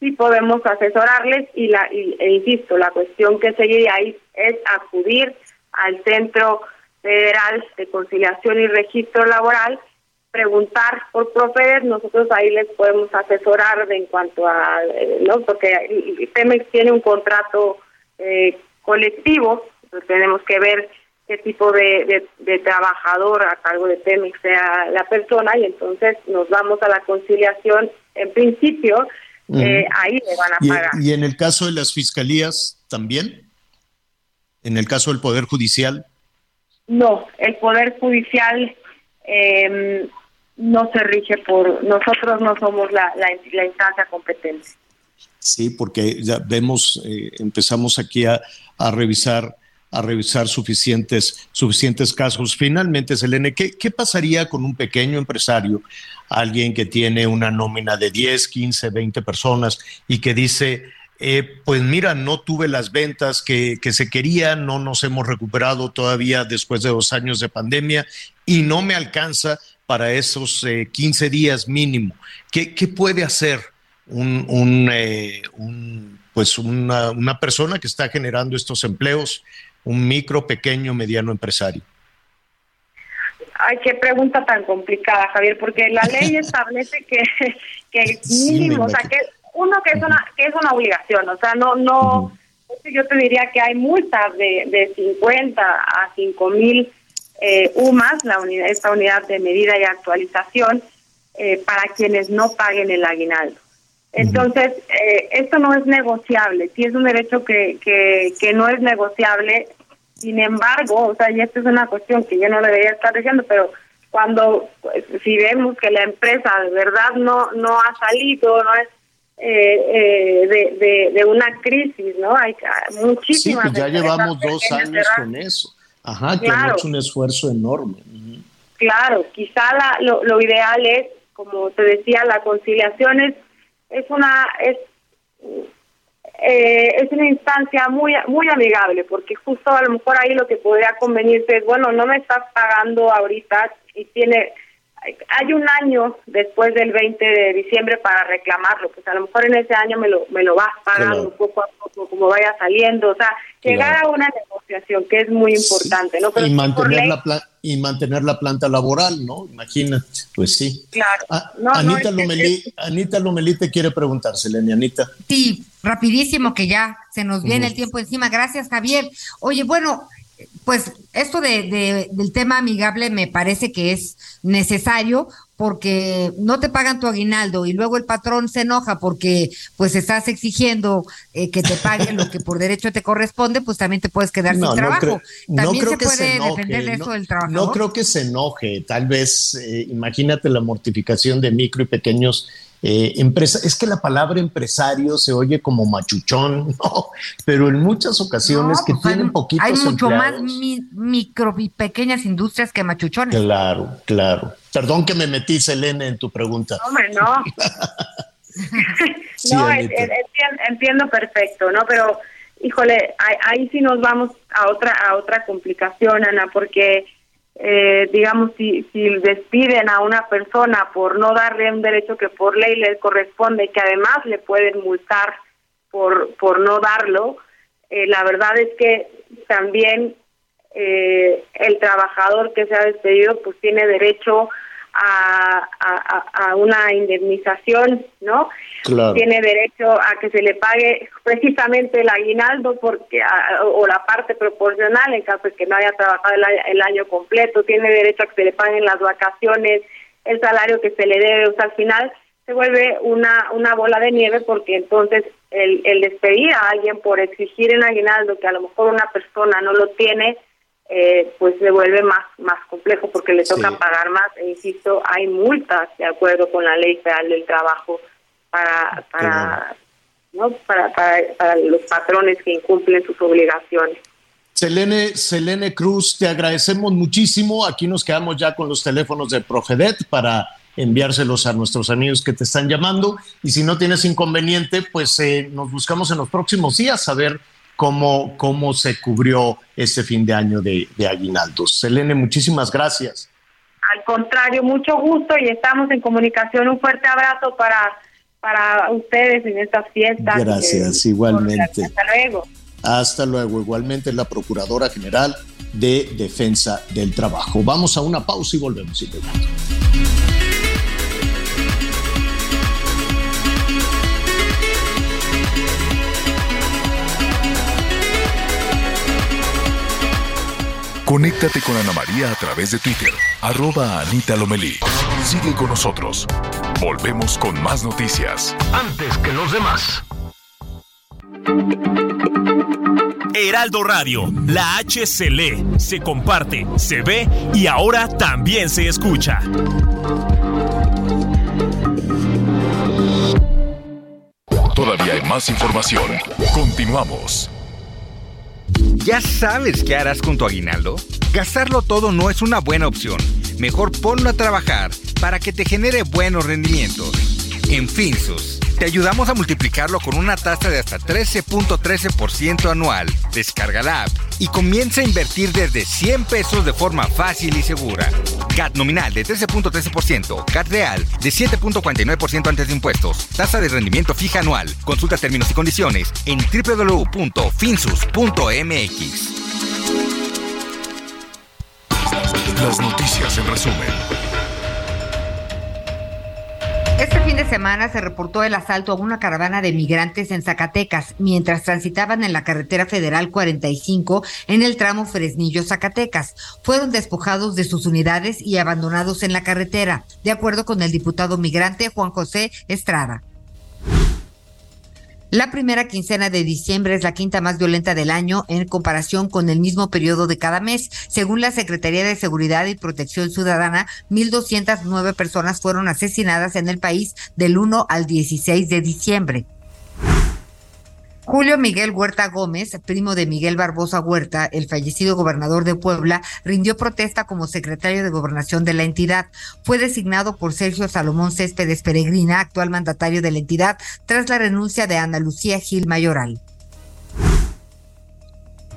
sí podemos asesorarles y, la, e insisto, la cuestión que seguiría ahí es acudir al Centro Federal de Conciliación y Registro Laboral, preguntar por Profeder, nosotros ahí les podemos asesorar en cuanto a, eh, ¿no? Porque Pemex tiene un contrato eh, colectivo, entonces tenemos que ver qué tipo de, de, trabajador a cargo de Pemex sea la persona y entonces nos vamos a la conciliación en principio eh, ahí le van a pagar. ¿Y en el caso de las fiscalías también? ¿En el caso del Poder Judicial? No, el Poder Judicial em, no se rige por, nosotros no somos la, la, instancia competente. Sí, porque ya vemos, eh, empezamos aquí a, a revisar a revisar suficientes, suficientes casos. Finalmente, Selene, ¿qué, ¿qué pasaría con un pequeño empresario, alguien que tiene una nómina de 10, 15, 20 personas y que dice, eh, pues mira, no tuve las ventas que, que, se querían, no nos hemos recuperado todavía después de dos años de pandemia y no me alcanza para esos 15 eh, días mínimo. ¿Qué, qué puede hacer un, un, eh, un pues una, una, persona que está generando estos empleos un micro, pequeño, mediano empresario? Ay, qué pregunta tan complicada, Javier, porque la ley establece que, que mínimo, o sea, que uno que es una que es una obligación, o sea, no no yo te diría que hay multas de, de 50 a 5 mil eh, UMAS, la unidad, esta unidad de medida y actualización, eh, para quienes no paguen el aguinaldo. Entonces, eh, esto no es negociable, sí es un derecho que, que, que no es negociable, sin embargo, o sea, y esta es una cuestión que yo no debería estar diciendo, pero cuando, pues, si vemos que la empresa de verdad no, no ha salido, no es eh, eh, de, de, una crisis, ¿no? Hay muchísimas. Sí, pues ya llevamos dos años con eso. Ajá, que han hecho un esfuerzo enorme. Claro, quizá la, lo, lo ideal es, como te decía, la conciliación es es una es eh, es una instancia muy muy amigable porque justo a lo mejor ahí lo que podría convenirte es bueno no me estás pagando ahorita y tiene hay un año después del 20 de diciembre para reclamarlo, pues a lo mejor en ese año me lo, me lo vas pagando poco a poco, como vaya saliendo, o sea, llegar a una negociación que es muy importante, ¿no? y, mantener la y mantener la planta laboral, ¿no? Imagínate, pues sí. Claro. Ah, Anita, Lomelí, Anita Lomelí te quiere preguntar, Selene, Anita. Sí, rapidísimo que ya se nos viene el tiempo encima. Gracias, Javier. Oye, bueno, pues esto de, del tema amigable me parece que es necesario porque no te pagan tu aguinaldo y luego el patrón se enoja porque pues estás exigiendo eh, que te paguen lo que por derecho te corresponde, pues también te puedes quedar sin trabajo. también se puede defender de eso del trabajador. No creo que se enoje, tal vez eh, imagínate la mortificación de micro y pequeños eh, empresa, es que la palabra empresario se oye como machuchón, ¿no? pero en muchas ocasiones que pues tienen poquitos Hay mucho más micro y pequeñas industrias que machuchones. Claro, claro. Perdón que me metí, Selene, en tu pregunta. Hombre, no. no, entiendo, perfecto, ¿no? Pero, híjole, ahí, ahí sí nos vamos a otra, a otra complicación, Ana, porque eh, digamos, si, si despiden a una persona por no darle un derecho que por ley le corresponde, que además le pueden multar por, por no darlo, eh, la verdad es que también eh, el trabajador que se ha despedido pues tiene derecho a, a, una indemnización, ¿no? Tiene derecho a que se le pague precisamente el aguinaldo porque o la parte proporcional en caso de que no haya trabajado el, año completo, tiene derecho a que se le paguen las vacaciones, el salario que se le debe, o sea, al final se vuelve una, una bola de nieve porque entonces el, el despedir a alguien por exigir el aguinaldo que a lo mejor una persona no lo tiene, eh, pues se vuelve más, más complejo porque le toca pagar más. E insisto, hay multas de acuerdo con la ley federal del trabajo para, para, ¿no? para, para, los patrones que incumplen sus obligaciones. Selene, Selene Cruz, te agradecemos muchísimo. Aquí nos quedamos ya con los teléfonos de Progedet para enviárselos a nuestros amigos que te están llamando. Y si no tienes inconveniente, pues eh, nos buscamos en los próximos días a ver cómo, cómo se cubrió este fin de año de, de aguinaldos. Selene, muchísimas gracias. Al contrario, mucho gusto y estamos en comunicación. Un fuerte abrazo para, para ustedes en estas fiestas. Gracias, igualmente. Hasta luego. Hasta luego. Igualmente la Procuradora General de Defensa del Trabajo. Vamos a una pausa y volvemos. Conéctate con Ana María a través de Twitter, arroba Anita Lomelí. Sigue con nosotros. Volvemos con más noticias. Antes que los demás. Heraldo Radio, la H se lee, se comparte, se ve y ahora también se escucha. Todavía hay más información. Continuamos. ¿Ya sabes qué harás con tu aguinaldo? Gastarlo todo no es una buena opción. Mejor ponlo a trabajar para que te genere buenos rendimientos. En Finsus te ayudamos a multiplicarlo con una tasa de hasta 13.13% anual. Descarga la app y comienza a invertir desde 100 pesos de forma fácil y segura. GAT nominal de 13.13%, GAT real de 7.49% antes de impuestos, tasa de rendimiento fija anual. Consulta términos y condiciones en www.finsus.mx. Las noticias en resumen. Este fin de semana se reportó el asalto a una caravana de migrantes en Zacatecas mientras transitaban en la carretera federal 45 en el tramo Fresnillo-Zacatecas. Fueron despojados de sus unidades y abandonados en la carretera, de acuerdo con el diputado migrante Juan José Estrada. La primera quincena de diciembre es la quinta más violenta del año en comparación con el mismo periodo de cada mes. Según la Secretaría de Seguridad y Protección Ciudadana, 1.209 personas fueron asesinadas en el país del 1 al 16 de diciembre. Julio Miguel Huerta Gómez, primo de Miguel Barbosa Huerta, el fallecido gobernador de Puebla, rindió protesta como secretario de gobernación de la entidad. Fue designado por Sergio Salomón Céspedes Peregrina, actual mandatario de la entidad, tras la renuncia de Ana Lucía Gil Mayoral.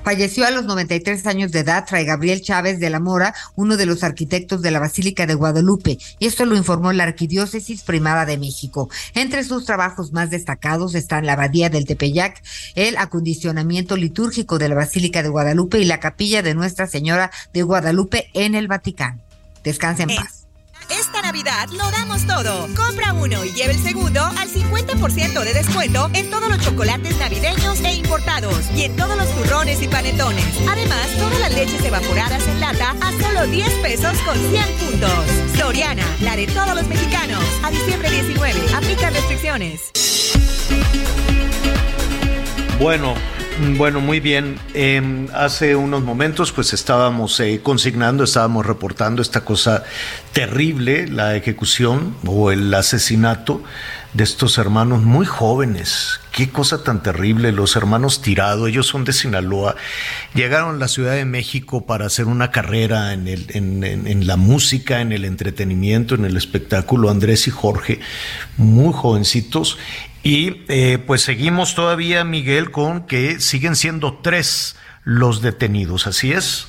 Falleció a los 93 años de edad Fray Gabriel Chávez de la Mora, uno de los arquitectos de la Basílica de Guadalupe, y esto lo informó la Arquidiócesis Primada de México. Entre sus trabajos más destacados están la Abadía del Tepeyac, el acondicionamiento litúrgico de la Basílica de Guadalupe y la Capilla de Nuestra Señora de Guadalupe en el Vaticano. Descanse en paz. Esta Navidad lo damos todo. Compra uno y lleve el segundo al 50% de descuento en todos los chocolates navideños e importados y en todos los turrones y panetones. Además, todas las leches evaporadas en lata a solo 10 pesos con 100 puntos. Soriana, la de todos los mexicanos. A diciembre 19, aplica restricciones. Bueno, bueno, muy bien. Em, hace unos momentos pues estábamos eh, consignando, estábamos reportando esta cosa terrible, la ejecución o el asesinato de estos hermanos muy jóvenes. Qué cosa tan terrible, los hermanos Tirado, ellos son de Sinaloa, llegaron a la Ciudad de México para hacer una carrera en, el, en, en la música, en el entretenimiento, en el espectáculo, Andrés y Jorge, muy jovencitos, y eh, pues seguimos todavía, Miguel, con que siguen siendo tres los detenidos, ¿así es?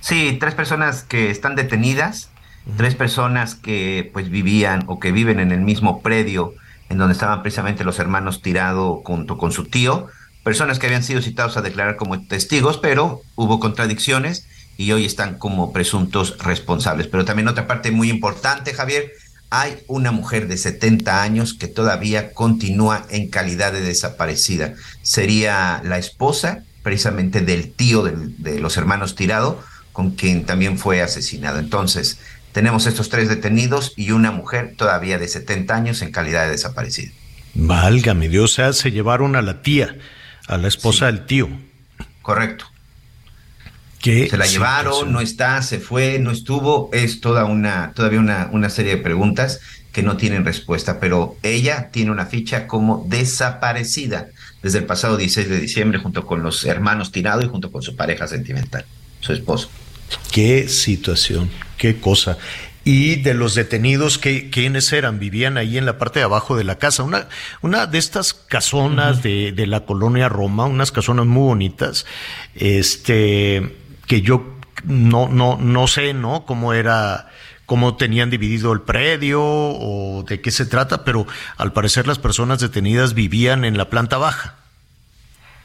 Sí, tres personas que están detenidas, tres personas que pues vivían o que viven en el mismo predio en donde estaban precisamente los hermanos Tirado junto con su tío, personas que habían sido citados a declarar como testigos, pero hubo contradicciones y hoy están como presuntos responsables. Pero también otra parte muy importante, Javier, hay una mujer de 70 años que todavía continúa en calidad de desaparecida. Sería la esposa precisamente del tío de, los hermanos Tirado, con quien también fue asesinado. Entonces, tenemos estos tres detenidos y una mujer todavía de 70 años en calidad de desaparecida. Válgame Dios, o sea, se llevaron a la tía, a la esposa del tío. Correcto se la llevaron, no está, se fue, no estuvo, es toda una, todavía una, una serie de preguntas que no tienen respuesta, pero ella tiene una ficha como desaparecida desde el pasado 16 de diciembre junto con los hermanos Tirado y junto con su pareja sentimental, su esposo. Qué situación, qué cosa. Y de los detenidos, ¿qué, ¿quiénes eran? Vivían ahí en la parte de abajo de la casa. Una, una de estas casonas de, de la colonia Roma, unas casonas muy bonitas. Este, que yo no, no, no sé, ¿no? Cómo era, cómo tenían dividido el predio o de qué se trata, pero al parecer las personas detenidas vivían en la planta baja.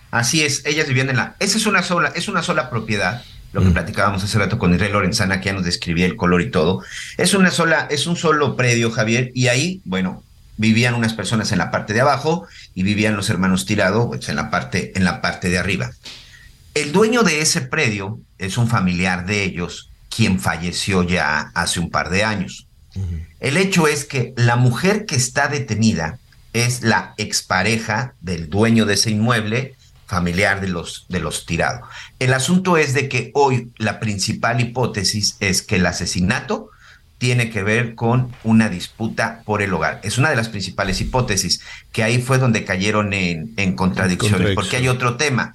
Así es, ellas vivían en la. Esa es una sola, es una sola propiedad. Lo que mm. platicábamos hace rato con Israel Lorenzana, que ya nos describía el color y todo. Es una sola, es un solo predio, Javier, y ahí, bueno, vivían unas personas en la parte de abajo y vivían los hermanos Tirado pues, en la parte, en la parte de arriba. El dueño de ese predio es un familiar de ellos, quien falleció ya hace un par de años. El hecho es que la mujer que está detenida es la expareja del dueño de ese inmueble, familiar de los, de los tirados. El asunto es de que hoy la principal hipótesis es que el asesinato tiene que ver con una disputa por el hogar. Es una de las principales hipótesis, que ahí fue donde cayeron en, en contradicciones, porque hay otro tema.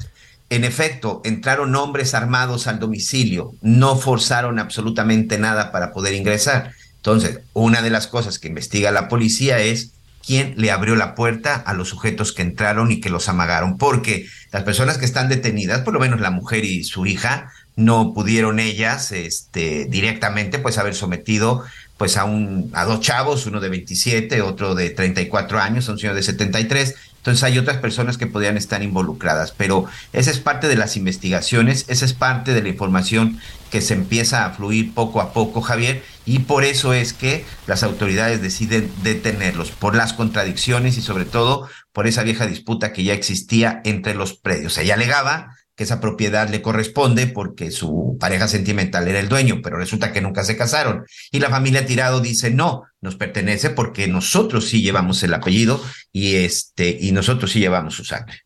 En efecto, entraron hombres armados al domicilio, no forzaron absolutamente nada para poder ingresar. Entonces, una de las cosas que investiga la policía es quién le abrió la puerta a los sujetos que entraron y que los amagaron, porque las personas que están detenidas, por lo menos la mujer y su hija, no pudieron ellas este, directamente pues haber sometido pues a un a dos chavos, uno de 27, otro de 34 años, un señor de 73, entonces hay otras personas que podrían estar involucradas, pero esa es parte de las investigaciones, esa es parte de la información que se empieza a fluir poco a poco, Javier, y por eso es que las autoridades deciden detenerlos, por las contradicciones y sobre todo por esa vieja disputa que ya existía entre los predios. Ella alegaba que esa propiedad le corresponde porque su pareja sentimental era el dueño, pero resulta que nunca se casaron. Y la familia Tirado dice, no, nos pertenece porque nosotros sí llevamos el apellido y, este, y nosotros sí llevamos su sangre.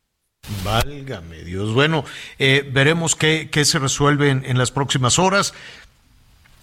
Válgame Dios. Bueno, eh, veremos qué, qué, se resuelve en, las próximas horas.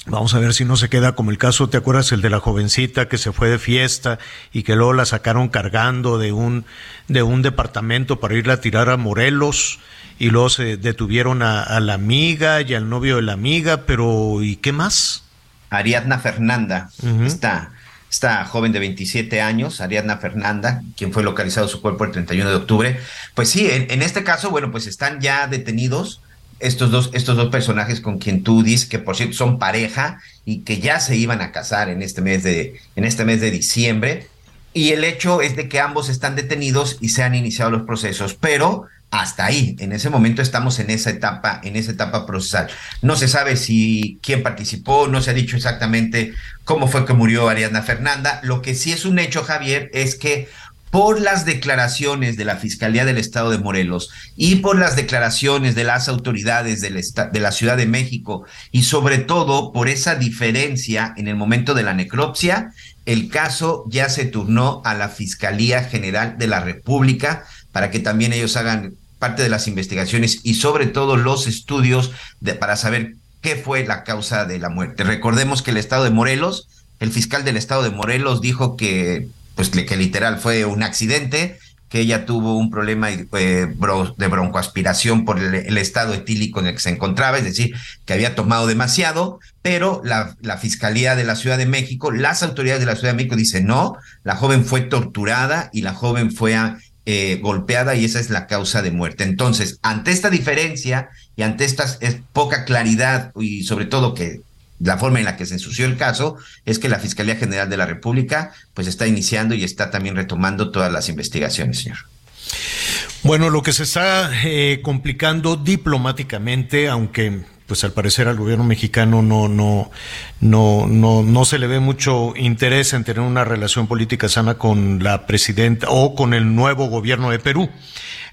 Vamos a ver si no se queda como el caso, ¿te acuerdas el de la jovencita que se fue de fiesta y que luego la sacaron cargando de un, de un departamento para irla a tirar a Morelos? Y luego se detuvieron a, la amiga y al novio de la amiga, pero ¿y qué más? Ariadna Fernanda, esta, esta joven de 27 años, Ariadna Fernanda, quien fue localizado su cuerpo el 31 de octubre. Pues sí, en, este caso, bueno, pues están ya detenidos estos dos, estos dos personajes con quien tú dices que por cierto son pareja y que ya se iban a casar en este mes de, en este mes de diciembre. y el hecho es de que ambos están detenidos y se han iniciado los procesos, pero hasta ahí, en ese momento estamos en esa etapa, en esa etapa procesal. No se sabe si quién participó, no se ha dicho exactamente cómo fue que murió Ariadna Fernanda. Lo que sí es un hecho, Javier, es que por las declaraciones de la Fiscalía del Estado de Morelos y por las declaraciones de las autoridades de la Ciudad de México y sobre todo por esa diferencia en el momento de la necropsia, el caso ya se turnó a la Fiscalía General de la República para que también ellos hagan parte de las investigaciones y sobre todo los estudios para saber qué fue la causa de la muerte. Recordemos que el Estado de Morelos, el fiscal del Estado de Morelos dijo que pues que literal fue un accidente, que ella tuvo un problema eh, de broncoaspiración por el, estado etílico en el que se encontraba, es decir, que había tomado demasiado, pero la, la, Fiscalía de la Ciudad de México, las autoridades de la Ciudad de México dicen no, la joven fue torturada y la joven fue eh, golpeada y esa es la causa de muerte. Entonces, ante esta diferencia y ante esta poca claridad y sobre todo que la forma en la que se ensució el caso es que la Fiscalía General de la República pues está iniciando y está también retomando todas las investigaciones, señor. Bueno, lo que se está eh, complicando diplomáticamente, aunque pues al parecer al gobierno mexicano no, no, no, no, no se le ve mucho interés en tener una relación política sana con la presidenta o con el nuevo gobierno de Perú.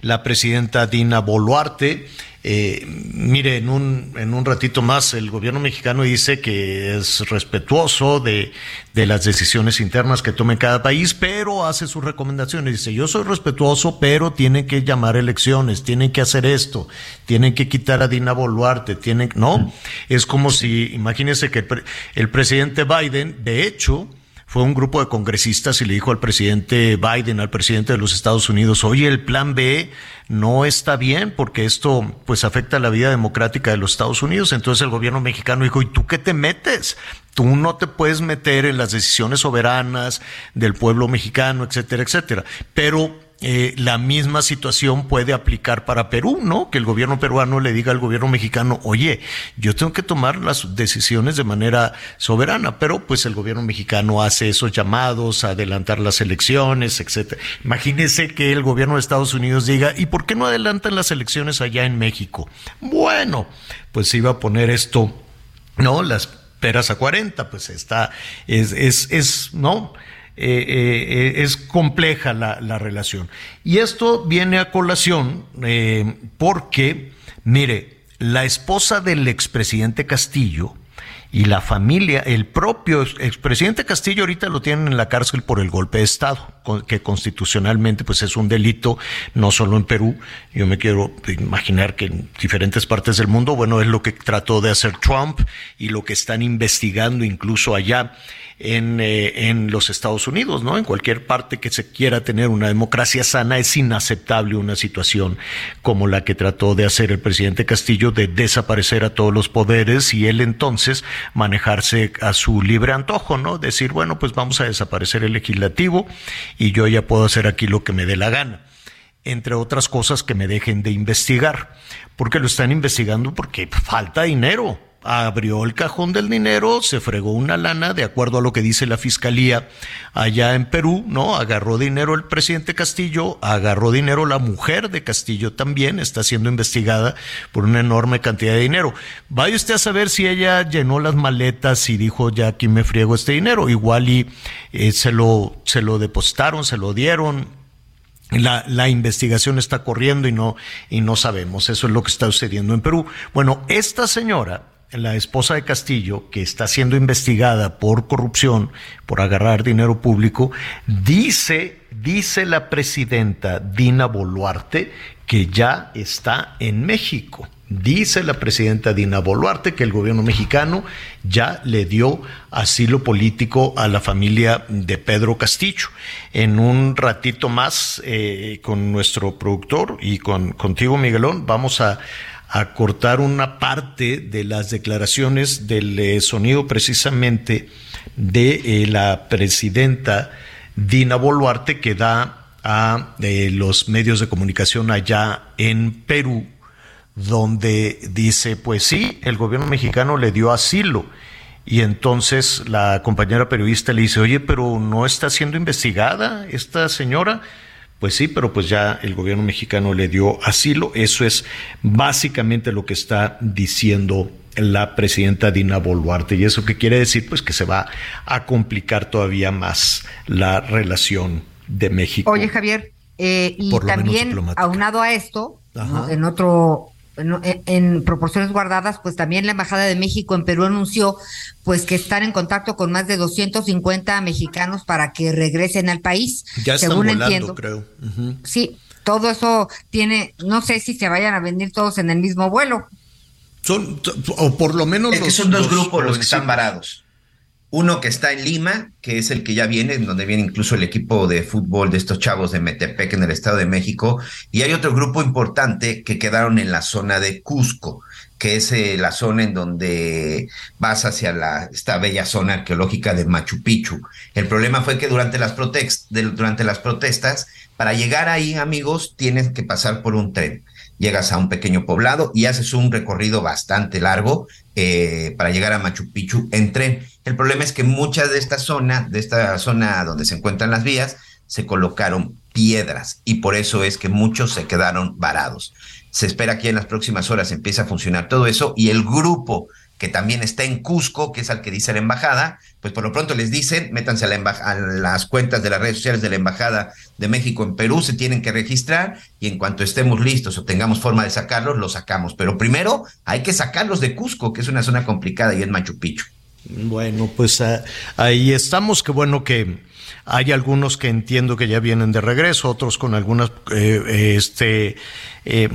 La presidenta Dina Boluarte eh, mire, en un, en un ratito más el gobierno mexicano dice que es respetuoso de, de las decisiones internas que tome cada país, pero hace sus recomendaciones. Dice, yo soy respetuoso, pero tienen que llamar elecciones, tienen que hacer esto, tienen que quitar a Dina Boluarte, tienen, no, es como si, imagínense que el, el presidente Biden, de hecho, fue un grupo de congresistas y le dijo al presidente Biden, al presidente de los Estados Unidos, oye, el plan B no está bien porque esto pues afecta la vida democrática de los Estados Unidos. Entonces el gobierno mexicano dijo, ¿y tú qué te metes? Tú no te puedes meter en las decisiones soberanas del pueblo mexicano, etcétera, etcétera. Pero eh, la misma situación puede aplicar para Perú, ¿no? Que el gobierno peruano le diga al gobierno mexicano, oye, yo tengo que tomar las decisiones de manera soberana, pero pues el gobierno mexicano hace esos llamados a adelantar las elecciones, etcétera. Imagínese que el gobierno de Estados Unidos diga, ¿y por qué no adelantan las elecciones allá en México? Bueno, pues iba a poner esto, ¿no? Las peras a 40, pues está, es, es, es, ¿no? Eh, eh, es compleja la, relación. Y esto viene a colación eh, porque, mire, la esposa del expresidente Castillo y la familia, el propio expresidente Castillo ahorita lo tienen en la cárcel por el golpe de Estado, que constitucionalmente pues es un delito, no solo en Perú, yo me quiero imaginar que en diferentes partes del mundo, bueno, es lo que trató de hacer Trump y lo que están investigando incluso allá en, eh, en los Estados Unidos, ¿no? En cualquier parte que se quiera tener una democracia sana es inaceptable una situación como la que trató de hacer el presidente Castillo de desaparecer a todos los poderes y él entonces manejarse a su libre antojo, ¿no? Decir, bueno, pues vamos a desaparecer el legislativo y yo ya puedo hacer aquí lo que me dé la gana entre otras cosas que me dejen de investigar, porque lo están investigando porque falta dinero abrió el cajón del dinero, se fregó una lana, de acuerdo a lo que dice la fiscalía allá en Perú, ¿no? Agarró dinero el presidente Castillo, agarró dinero la mujer de Castillo también, está siendo investigada por una enorme cantidad de dinero. Vaya usted a saber si ella llenó las maletas y dijo, ya aquí me friego este dinero, igual y eh, se, lo, se lo depositaron, se lo dieron, la, la, investigación está corriendo y no, y no sabemos. Eso es lo que está sucediendo en Perú. Bueno, esta señora la esposa de Castillo, que está siendo investigada por corrupción, por agarrar dinero público, dice, dice la presidenta Dina Boluarte que ya está en México. Dice la presidenta Dina Boluarte que el gobierno mexicano ya le dio asilo político a la familia de Pedro Castillo. En un ratito más, eh, con nuestro productor y con contigo, Miguelón, vamos a a cortar una parte de las declaraciones del eh, sonido precisamente de eh, la presidenta Dina Boluarte que da a eh, los medios de comunicación allá en Perú, donde dice, pues sí, el gobierno mexicano le dio asilo Y entonces la compañera periodista le dice, oye, pero no está siendo investigada esta señora. Pues sí, pero pues ya el gobierno mexicano le dio asilo. Eso es básicamente lo que está diciendo la presidenta Dina Boluarte. ¿Y eso qué quiere decir? Pues que se va a complicar todavía más la relación de México. Oye, Javier, eh, y también aunado a esto, en otro en, proporciones guardadas, pues también la Embajada de México en Perú anunció pues que están en contacto con más de 250 mexicanos para que regresen al país. Ya según entiendo. creo. Sí, todo eso tiene, no sé si se vayan a venir todos en el mismo vuelo. Son, o por lo menos... Es que son dos grupos los que están varados. Uno que está en Lima, que es el que ya viene, donde viene incluso el equipo de fútbol de estos chavos de Metepec en el Estado de México. Y hay otro grupo importante que quedaron en la zona de Cusco, que es eh, la zona en donde vas hacia la, esta bella zona arqueológica de Machu Picchu. El problema fue que durante las, durante las protestas, para llegar ahí, amigos, tienes que pasar por un tren llegas a un pequeño poblado y haces un recorrido bastante largo eh, para llegar a Machu Picchu en tren. El problema es que muchas de esta zona, de esta zona donde se encuentran las vías, se colocaron piedras y por eso es que muchos se quedaron varados. Se espera que en las próximas horas empiece a funcionar todo eso y el grupo que también está en Cusco, que es al que dice la embajada, pues por lo pronto les dicen, métanse a, la a, las cuentas de las redes sociales de la Embajada de México en Perú, se tienen que registrar y en cuanto estemos listos o tengamos forma de sacarlos, los sacamos. Pero primero hay que sacarlos de Cusco, que es una zona complicada y es Machu Picchu. Bueno, pues ah, ahí estamos, qué bueno que hay algunos que entiendo que ya vienen de regreso, otros con algunas, eh, este, eh,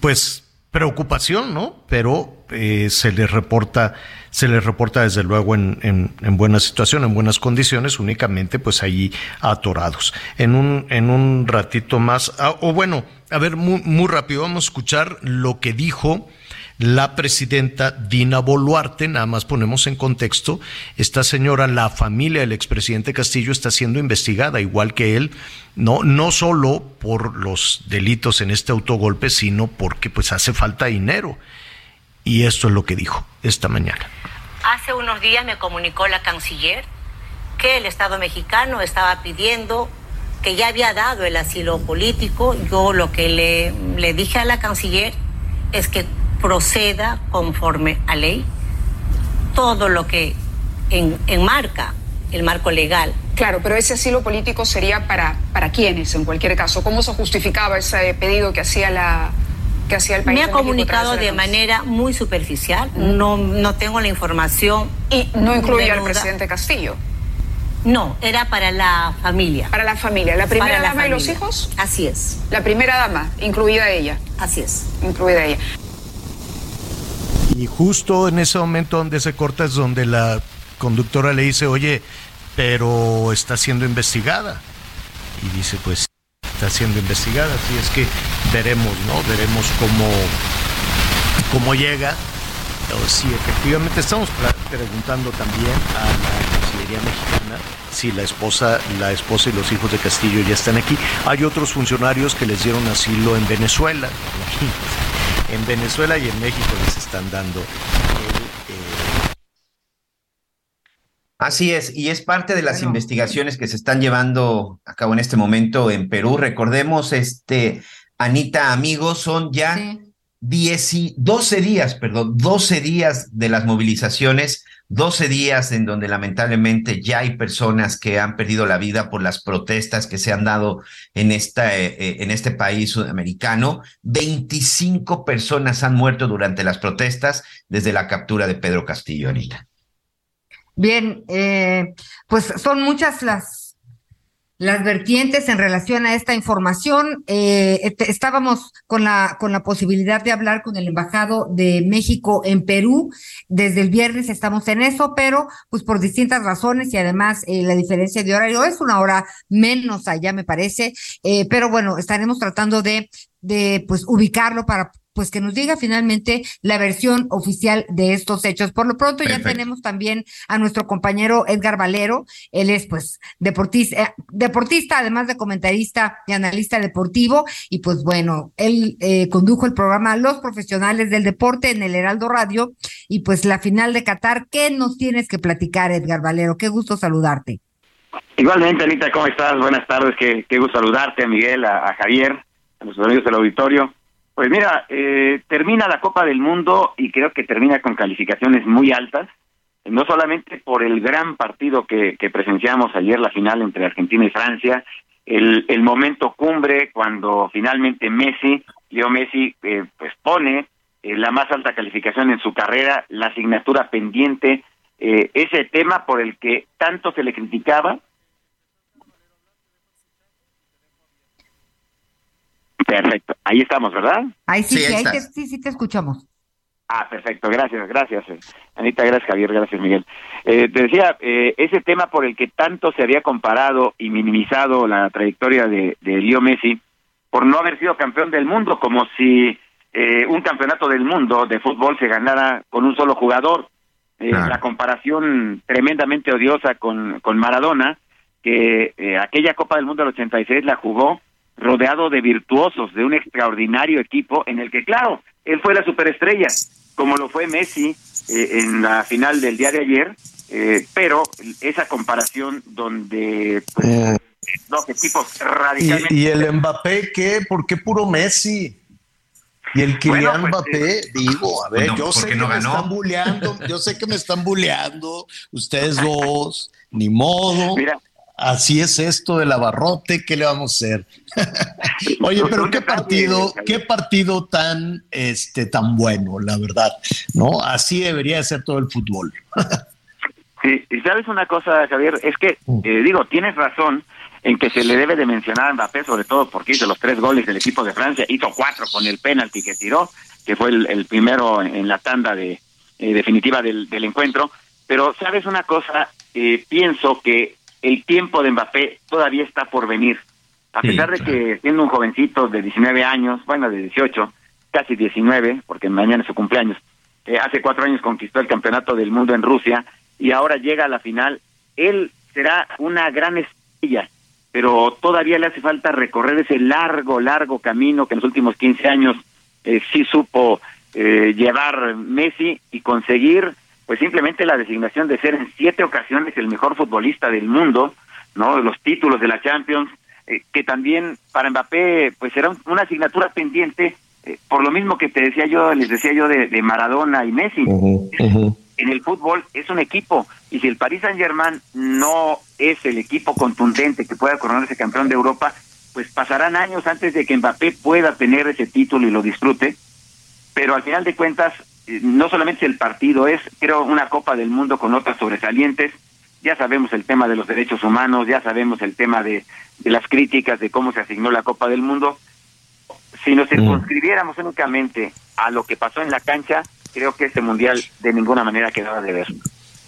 pues preocupación, ¿no? Pero eh, se les reporta, se les reporta desde luego en, en, buena situación, en buenas condiciones, únicamente pues ahí atorados. En un, en un ratito más, ah, o bueno, a ver, muy, muy rápido, vamos a escuchar lo que dijo la presidenta Dina Boluarte, nada más ponemos en contexto, esta señora, la familia del expresidente Castillo está siendo investigada, igual que él, no, no solo por los delitos en este autogolpe, sino porque pues hace falta dinero. Y esto es lo que dijo esta mañana. Hace unos días me comunicó la canciller que el Estado mexicano estaba pidiendo que ya había dado el asilo político. Yo lo que le, le dije a la canciller es que proceda conforme a ley todo lo que en, enmarca el marco legal. Claro, pero ese asilo político sería para, para quiénes en cualquier caso. ¿Cómo se justificaba ese pedido que hacía la que hacía el país? Me ha comunicado de, manera muy superficial. No, no tengo la información. Y no incluía al presidente Castillo. No, era para la familia. Para la familia. ¿La primera dama y los hijos? Así es. La primera dama, incluida ella. Así es. Incluida ella. Y justo en ese momento donde se corta es donde la conductora le dice, oye, pero está siendo investigada. Y dice, pues está siendo investigada, así es que veremos, ¿no? Veremos cómo, cómo llega. si efectivamente estamos preguntando también a la Cancillería Mexicana si la esposa, la esposa y los hijos de Castillo ya están aquí. Hay otros funcionarios que les dieron asilo en Venezuela en Venezuela y en México les están dando eh, Así es, y es parte de las investigaciones que se están llevando a cabo en este momento en Perú. Recordemos, este, Anita, amigos, son ya 12 días, perdón, 12 días de las movilizaciones 12 días en donde lamentablemente ya hay personas que han perdido la vida por las protestas que se han dado en, esta, eh, eh, en este país sudamericano. 25 personas han muerto durante las protestas desde la captura de Pedro Castillo, Anita. Bien, eh, pues son muchas las las vertientes en relación a esta información. Eh, estábamos con la, con la posibilidad de hablar con el embajado de México en Perú. Desde el viernes estamos en eso, pero pues por distintas razones y además eh, la diferencia de horario es una hora menos allá, me parece. Eh, pero bueno, estaremos tratando de, de pues ubicarlo para pues que nos diga finalmente la versión oficial de estos hechos. Por lo pronto ya tenemos también a nuestro compañero Edgar Valero, él es pues deportista, eh, deportista además de comentarista y analista deportivo y pues bueno, él eh, condujo el programa Los Profesionales del Deporte en el Heraldo Radio y pues la final de Qatar, ¿qué nos tienes que platicar Edgar Valero? Qué gusto saludarte. Igualmente, Anita, ¿cómo estás? Buenas tardes, qué, qué gusto saludarte, a Miguel, a, Javier, a los amigos del auditorio. Pues mira, eh, termina la Copa del Mundo y creo que termina con calificaciones muy altas, no solamente por el gran partido que, que presenciamos ayer, la final entre Argentina y Francia, el, el momento cumbre cuando finalmente Messi, Leo Messi, eh, pues pone eh, la más alta calificación en su carrera, la asignatura pendiente, eh, ese tema por el que tanto se le criticaba, Perfecto, ahí estamos, ¿verdad? Ahí sí, sí, ahí te, sí, sí te escuchamos. Ah, perfecto, gracias, gracias. Eh. Anita, gracias Javier, gracias Miguel. Eh, te decía, eh, ese tema por el que tanto se había comparado y minimizado la trayectoria de, de Leo Messi, por no haber sido campeón del mundo, como si eh, un campeonato del mundo de fútbol se ganara con un solo jugador. Eh, La comparación tremendamente odiosa con, con Maradona, que eh, aquella Copa del Mundo del 86 la jugó rodeado de virtuosos, de un extraordinario equipo en el que, claro, él fue la superestrella, como lo fue Messi eh, en la final del día de ayer, eh, pero esa comparación donde pues, dos equipos radicalmente... ¿Y, el Mbappé qué? ¿Por qué puro Messi? Y el Kylian Bueno, pues, Mbappé, digo, a ver, No, yo sé que no me están bulleando, yo sé que me están bulleando, ustedes dos, ni modo. Así es esto del abarrote, ¿qué le vamos a hacer? Oye, pero qué partido, qué partido tan, este, tan bueno, la verdad, ¿no? Así debería de ser todo el fútbol. Sí, y sabes una cosa, Javier, es que, eh, digo, tienes razón en que se le debe de mencionar a Mbappé, sobre todo porque hizo los tres goles del equipo de Francia, hizo cuatro con el penalti que tiró, que fue el, el primero en la tanda de eh, definitiva del, del encuentro. Pero, ¿sabes una cosa? Eh, pienso que el tiempo de Mbappé todavía está por venir. A Sí, pesar de que siendo un jovencito de 19 años, bueno, de 18, casi 19, porque mañana es su cumpleaños, eh, hace cuatro años conquistó el campeonato del mundo en Rusia y ahora llega a la final. Él será una gran estrella, pero todavía le hace falta recorrer ese largo, largo camino que en los últimos 15 años eh, sí supo eh, llevar Messi y conseguir pues simplemente la designación de ser en siete ocasiones el mejor futbolista del mundo, ¿no? Los títulos de la Champions, eh, que también para Mbappé pues será un- una asignatura pendiente, eh, por lo mismo que te decía yo, les decía yo de, de Maradona y Messi. En el fútbol es un equipo y si el Paris Saint Germain no es el equipo contundente que pueda coronarse campeón de Europa, pues pasarán años antes de que Mbappé pueda tener ese título y lo disfrute. Pero al final de cuentas, no solamente el partido es, creo, una Copa del Mundo con notas sobresalientes. Ya sabemos el tema de los derechos humanos, ya sabemos el tema de, de las críticas de cómo se asignó la Copa del Mundo. Si nos circunscribiéramos únicamente a lo que pasó en la cancha, creo que este mundial de ninguna manera quedaba de ver.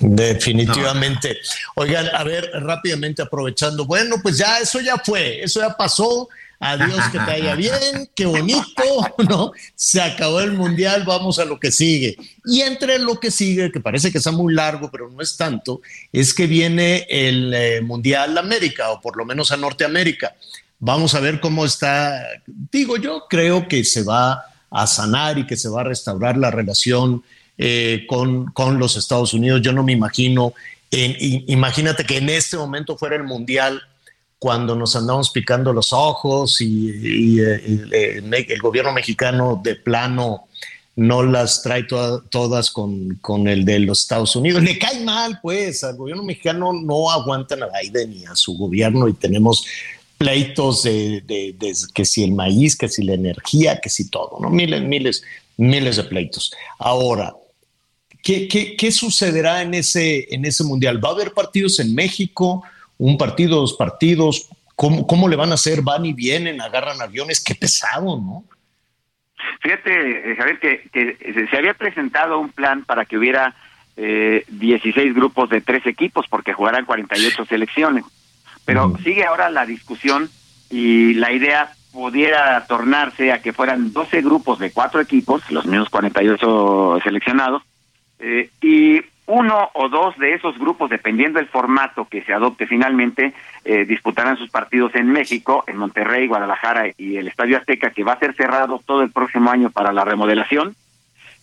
Definitivamente. Oigan, a ver, rápidamente aprovechando. Bueno, pues ya eso ya fue, eso ya pasó. Adiós, que te vaya bien, qué bonito, ¿no? Se acabó el mundial, vamos a lo que sigue. Y entre lo que sigue, que parece que está muy largo, pero no es tanto, es que viene el eh, Mundial América, o por lo menos a Norteamérica. Vamos a ver cómo está. Digo, yo creo que se va a sanar y que se va a restaurar la relación eh, con, con los Estados Unidos. Yo no me imagino, imagínate que en este momento fuera el Mundial cuando nos andamos picando los ojos y, y, eh, el, gobierno mexicano de plano no las trae toda- todas con, con el de los Estados Unidos. Le cae mal, pues, al gobierno mexicano no aguantan a Biden ni a su gobierno y tenemos pleitos de, de- de que si el maíz, que si la energía, que si todo, ¿no? Miles, miles, miles de pleitos. Ahora, ¿qué, qué, qué sucederá en ese, en ese mundial? ¿Va a haber partidos en México? ¿Un partido, dos partidos? ¿Cómo, ¿Cómo le van a hacer? ¿Van y vienen? ¿Agarran aviones? Qué pesado, ¿no? Fíjate, eh, Javier, que, que se- había presentado un plan para que hubiera eh, 16 grupos de tres equipos, porque jugarán 48 selecciones. Pero sigue ahora la discusión y la idea pudiera tornarse a que fueran 12 grupos de cuatro equipos, los mismos 48 seleccionados, eh, y uno o dos de esos grupos, dependiendo del formato que se adopte finalmente, eh, disputarán sus partidos en México, en Monterrey, Guadalajara y el Estadio Azteca, que va a ser cerrado todo el próximo año para la remodelación.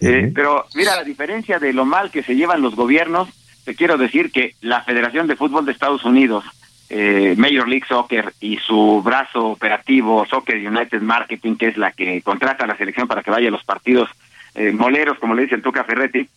Eh, pero mira, a diferencia de lo mal que se llevan los gobiernos, te quiero decir que la Federación de Fútbol de Estados Unidos, eh, Major League Soccer y su brazo operativo Soccer United Marketing, que es la que contrata a la selección para que vaya a los partidos eh, moleros, como le dice el Tuca Ferretti,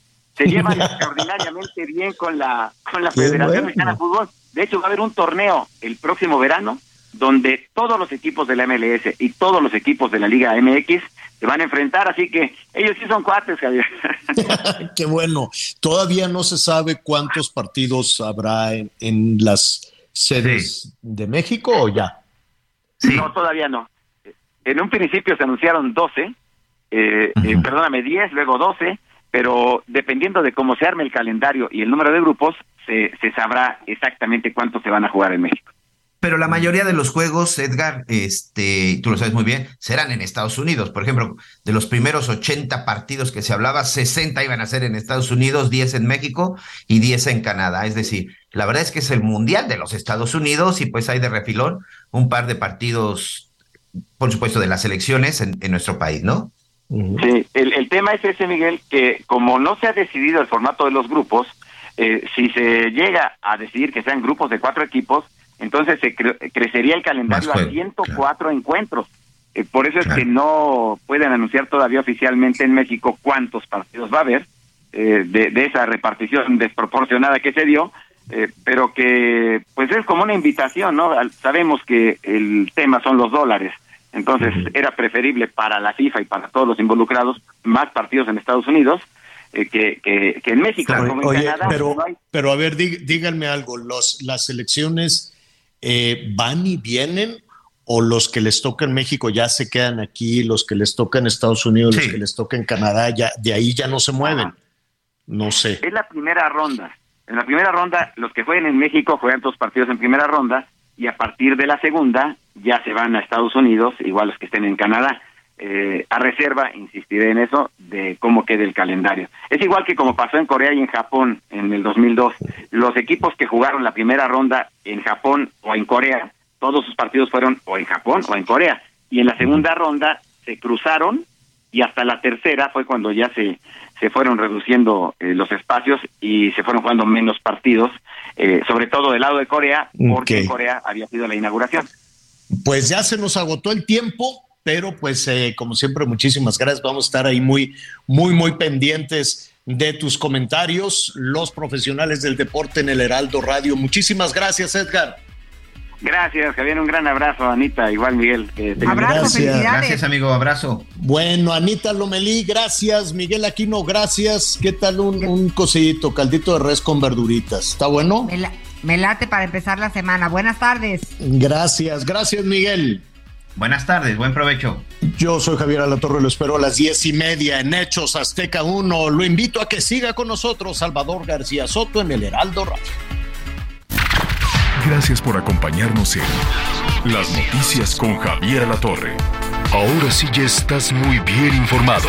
se llevan extraordinariamente bien con la con la Federación Mexicana de Fútbol. De hecho, va a haber un torneo el próximo verano donde todos los equipos de la MLS y todos los equipos de la Liga MX se van a enfrentar, así que ellos sí son cuates, Javier. Qué bueno. Todavía no se sabe cuántos partidos habrá en, en las sedes de México o ya. No, todavía no. En un principio se anunciaron 12, eh, eh, perdóname, 10, luego 12, pero dependiendo de cómo se arme el calendario y el número de grupos, se, sabrá exactamente cuántos se van a jugar en México. Pero la mayoría de los juegos, Edgar, este, tú lo sabes muy bien, serán en Estados Unidos. Por ejemplo, de los primeros 80 partidos que se hablaba, 60 iban a ser en Estados Unidos, 10 en México y 10 en Canadá. Es decir, la verdad es que es el Mundial de los Estados Unidos y pues hay de refilón un par de partidos, por supuesto, de las elecciones en nuestro país, ¿no? Sí, el, el, tema es ese, Miguel, que como no se ha decidido el formato de los grupos, eh, si se llega a decidir que sean grupos de cuatro equipos, entonces se cre crecería el calendario a 104 claro. encuentros. Eh, por eso es que no pueden anunciar todavía oficialmente en México cuántos partidos va a haber eh, de, de, esa repartición desproporcionada que se dio, eh, pero que pues es como una invitación, ¿no? Sabemos que el tema son los dólares, entonces uh -huh. era preferible para la FIFA y para todos los involucrados más partidos en Estados Unidos eh, que, que, que, en México. Claro, como en oye, Canadá, pero, no hay... pero a ver, di, díganme algo, los, las elecciones eh, van y vienen o los que les toca en México ya se quedan aquí, los que les toca en Estados Unidos, sí. los que les toca en Canadá, ya de ahí ya no se mueven. Ajá. No sé. Es la primera ronda. En la primera ronda, los que jueguen en México juegan dos partidos en primera ronda y a partir de la segunda ya se van a Estados Unidos, igual los que estén en Canadá. Eh, a reserva, insistiré en eso, de cómo quede el calendario. Es igual que como pasó en Corea y en Japón en el 2002. Los equipos que jugaron la primera ronda en Japón o en Corea, todos sus partidos fueron o en Japón o en Corea. Y en la segunda ronda se cruzaron y hasta la tercera fue cuando ya se, se fueron reduciendo eh, los espacios y se fueron jugando menos partidos, eh, sobre todo del lado de Corea, porque okay. Corea había sido la inauguración. Pues ya se nos agotó el tiempo pero pues eh, como siempre muchísimas gracias, vamos a estar ahí muy, muy, muy pendientes de tus comentarios, los profesionales del deporte en el Heraldo Radio. Muchísimas gracias, Edgar. Gracias, Javier, un gran abrazo, Anita, igual Miguel. Eh, abrazo, gracias. gracias, amigo, abrazo. Bueno, Anita Lomelí, gracias, Miguel Aquino, gracias. ¿Qué tal un, un cosillito, caldito de res con verduritas? ¿Está bueno? Me, la, me late para empezar la semana. Buenas tardes. Gracias, gracias, Miguel. Buenas tardes, buen provecho. Yo soy Javier Alatorre, lo espero a las diez y media en Hechos Azteca 1. Lo invito a que siga con nosotros Salvador García Soto en el Heraldo Radio. Gracias por acompañarnos en Las Noticias con Javier Alatorre. Ahora sí ya estás muy bien informado.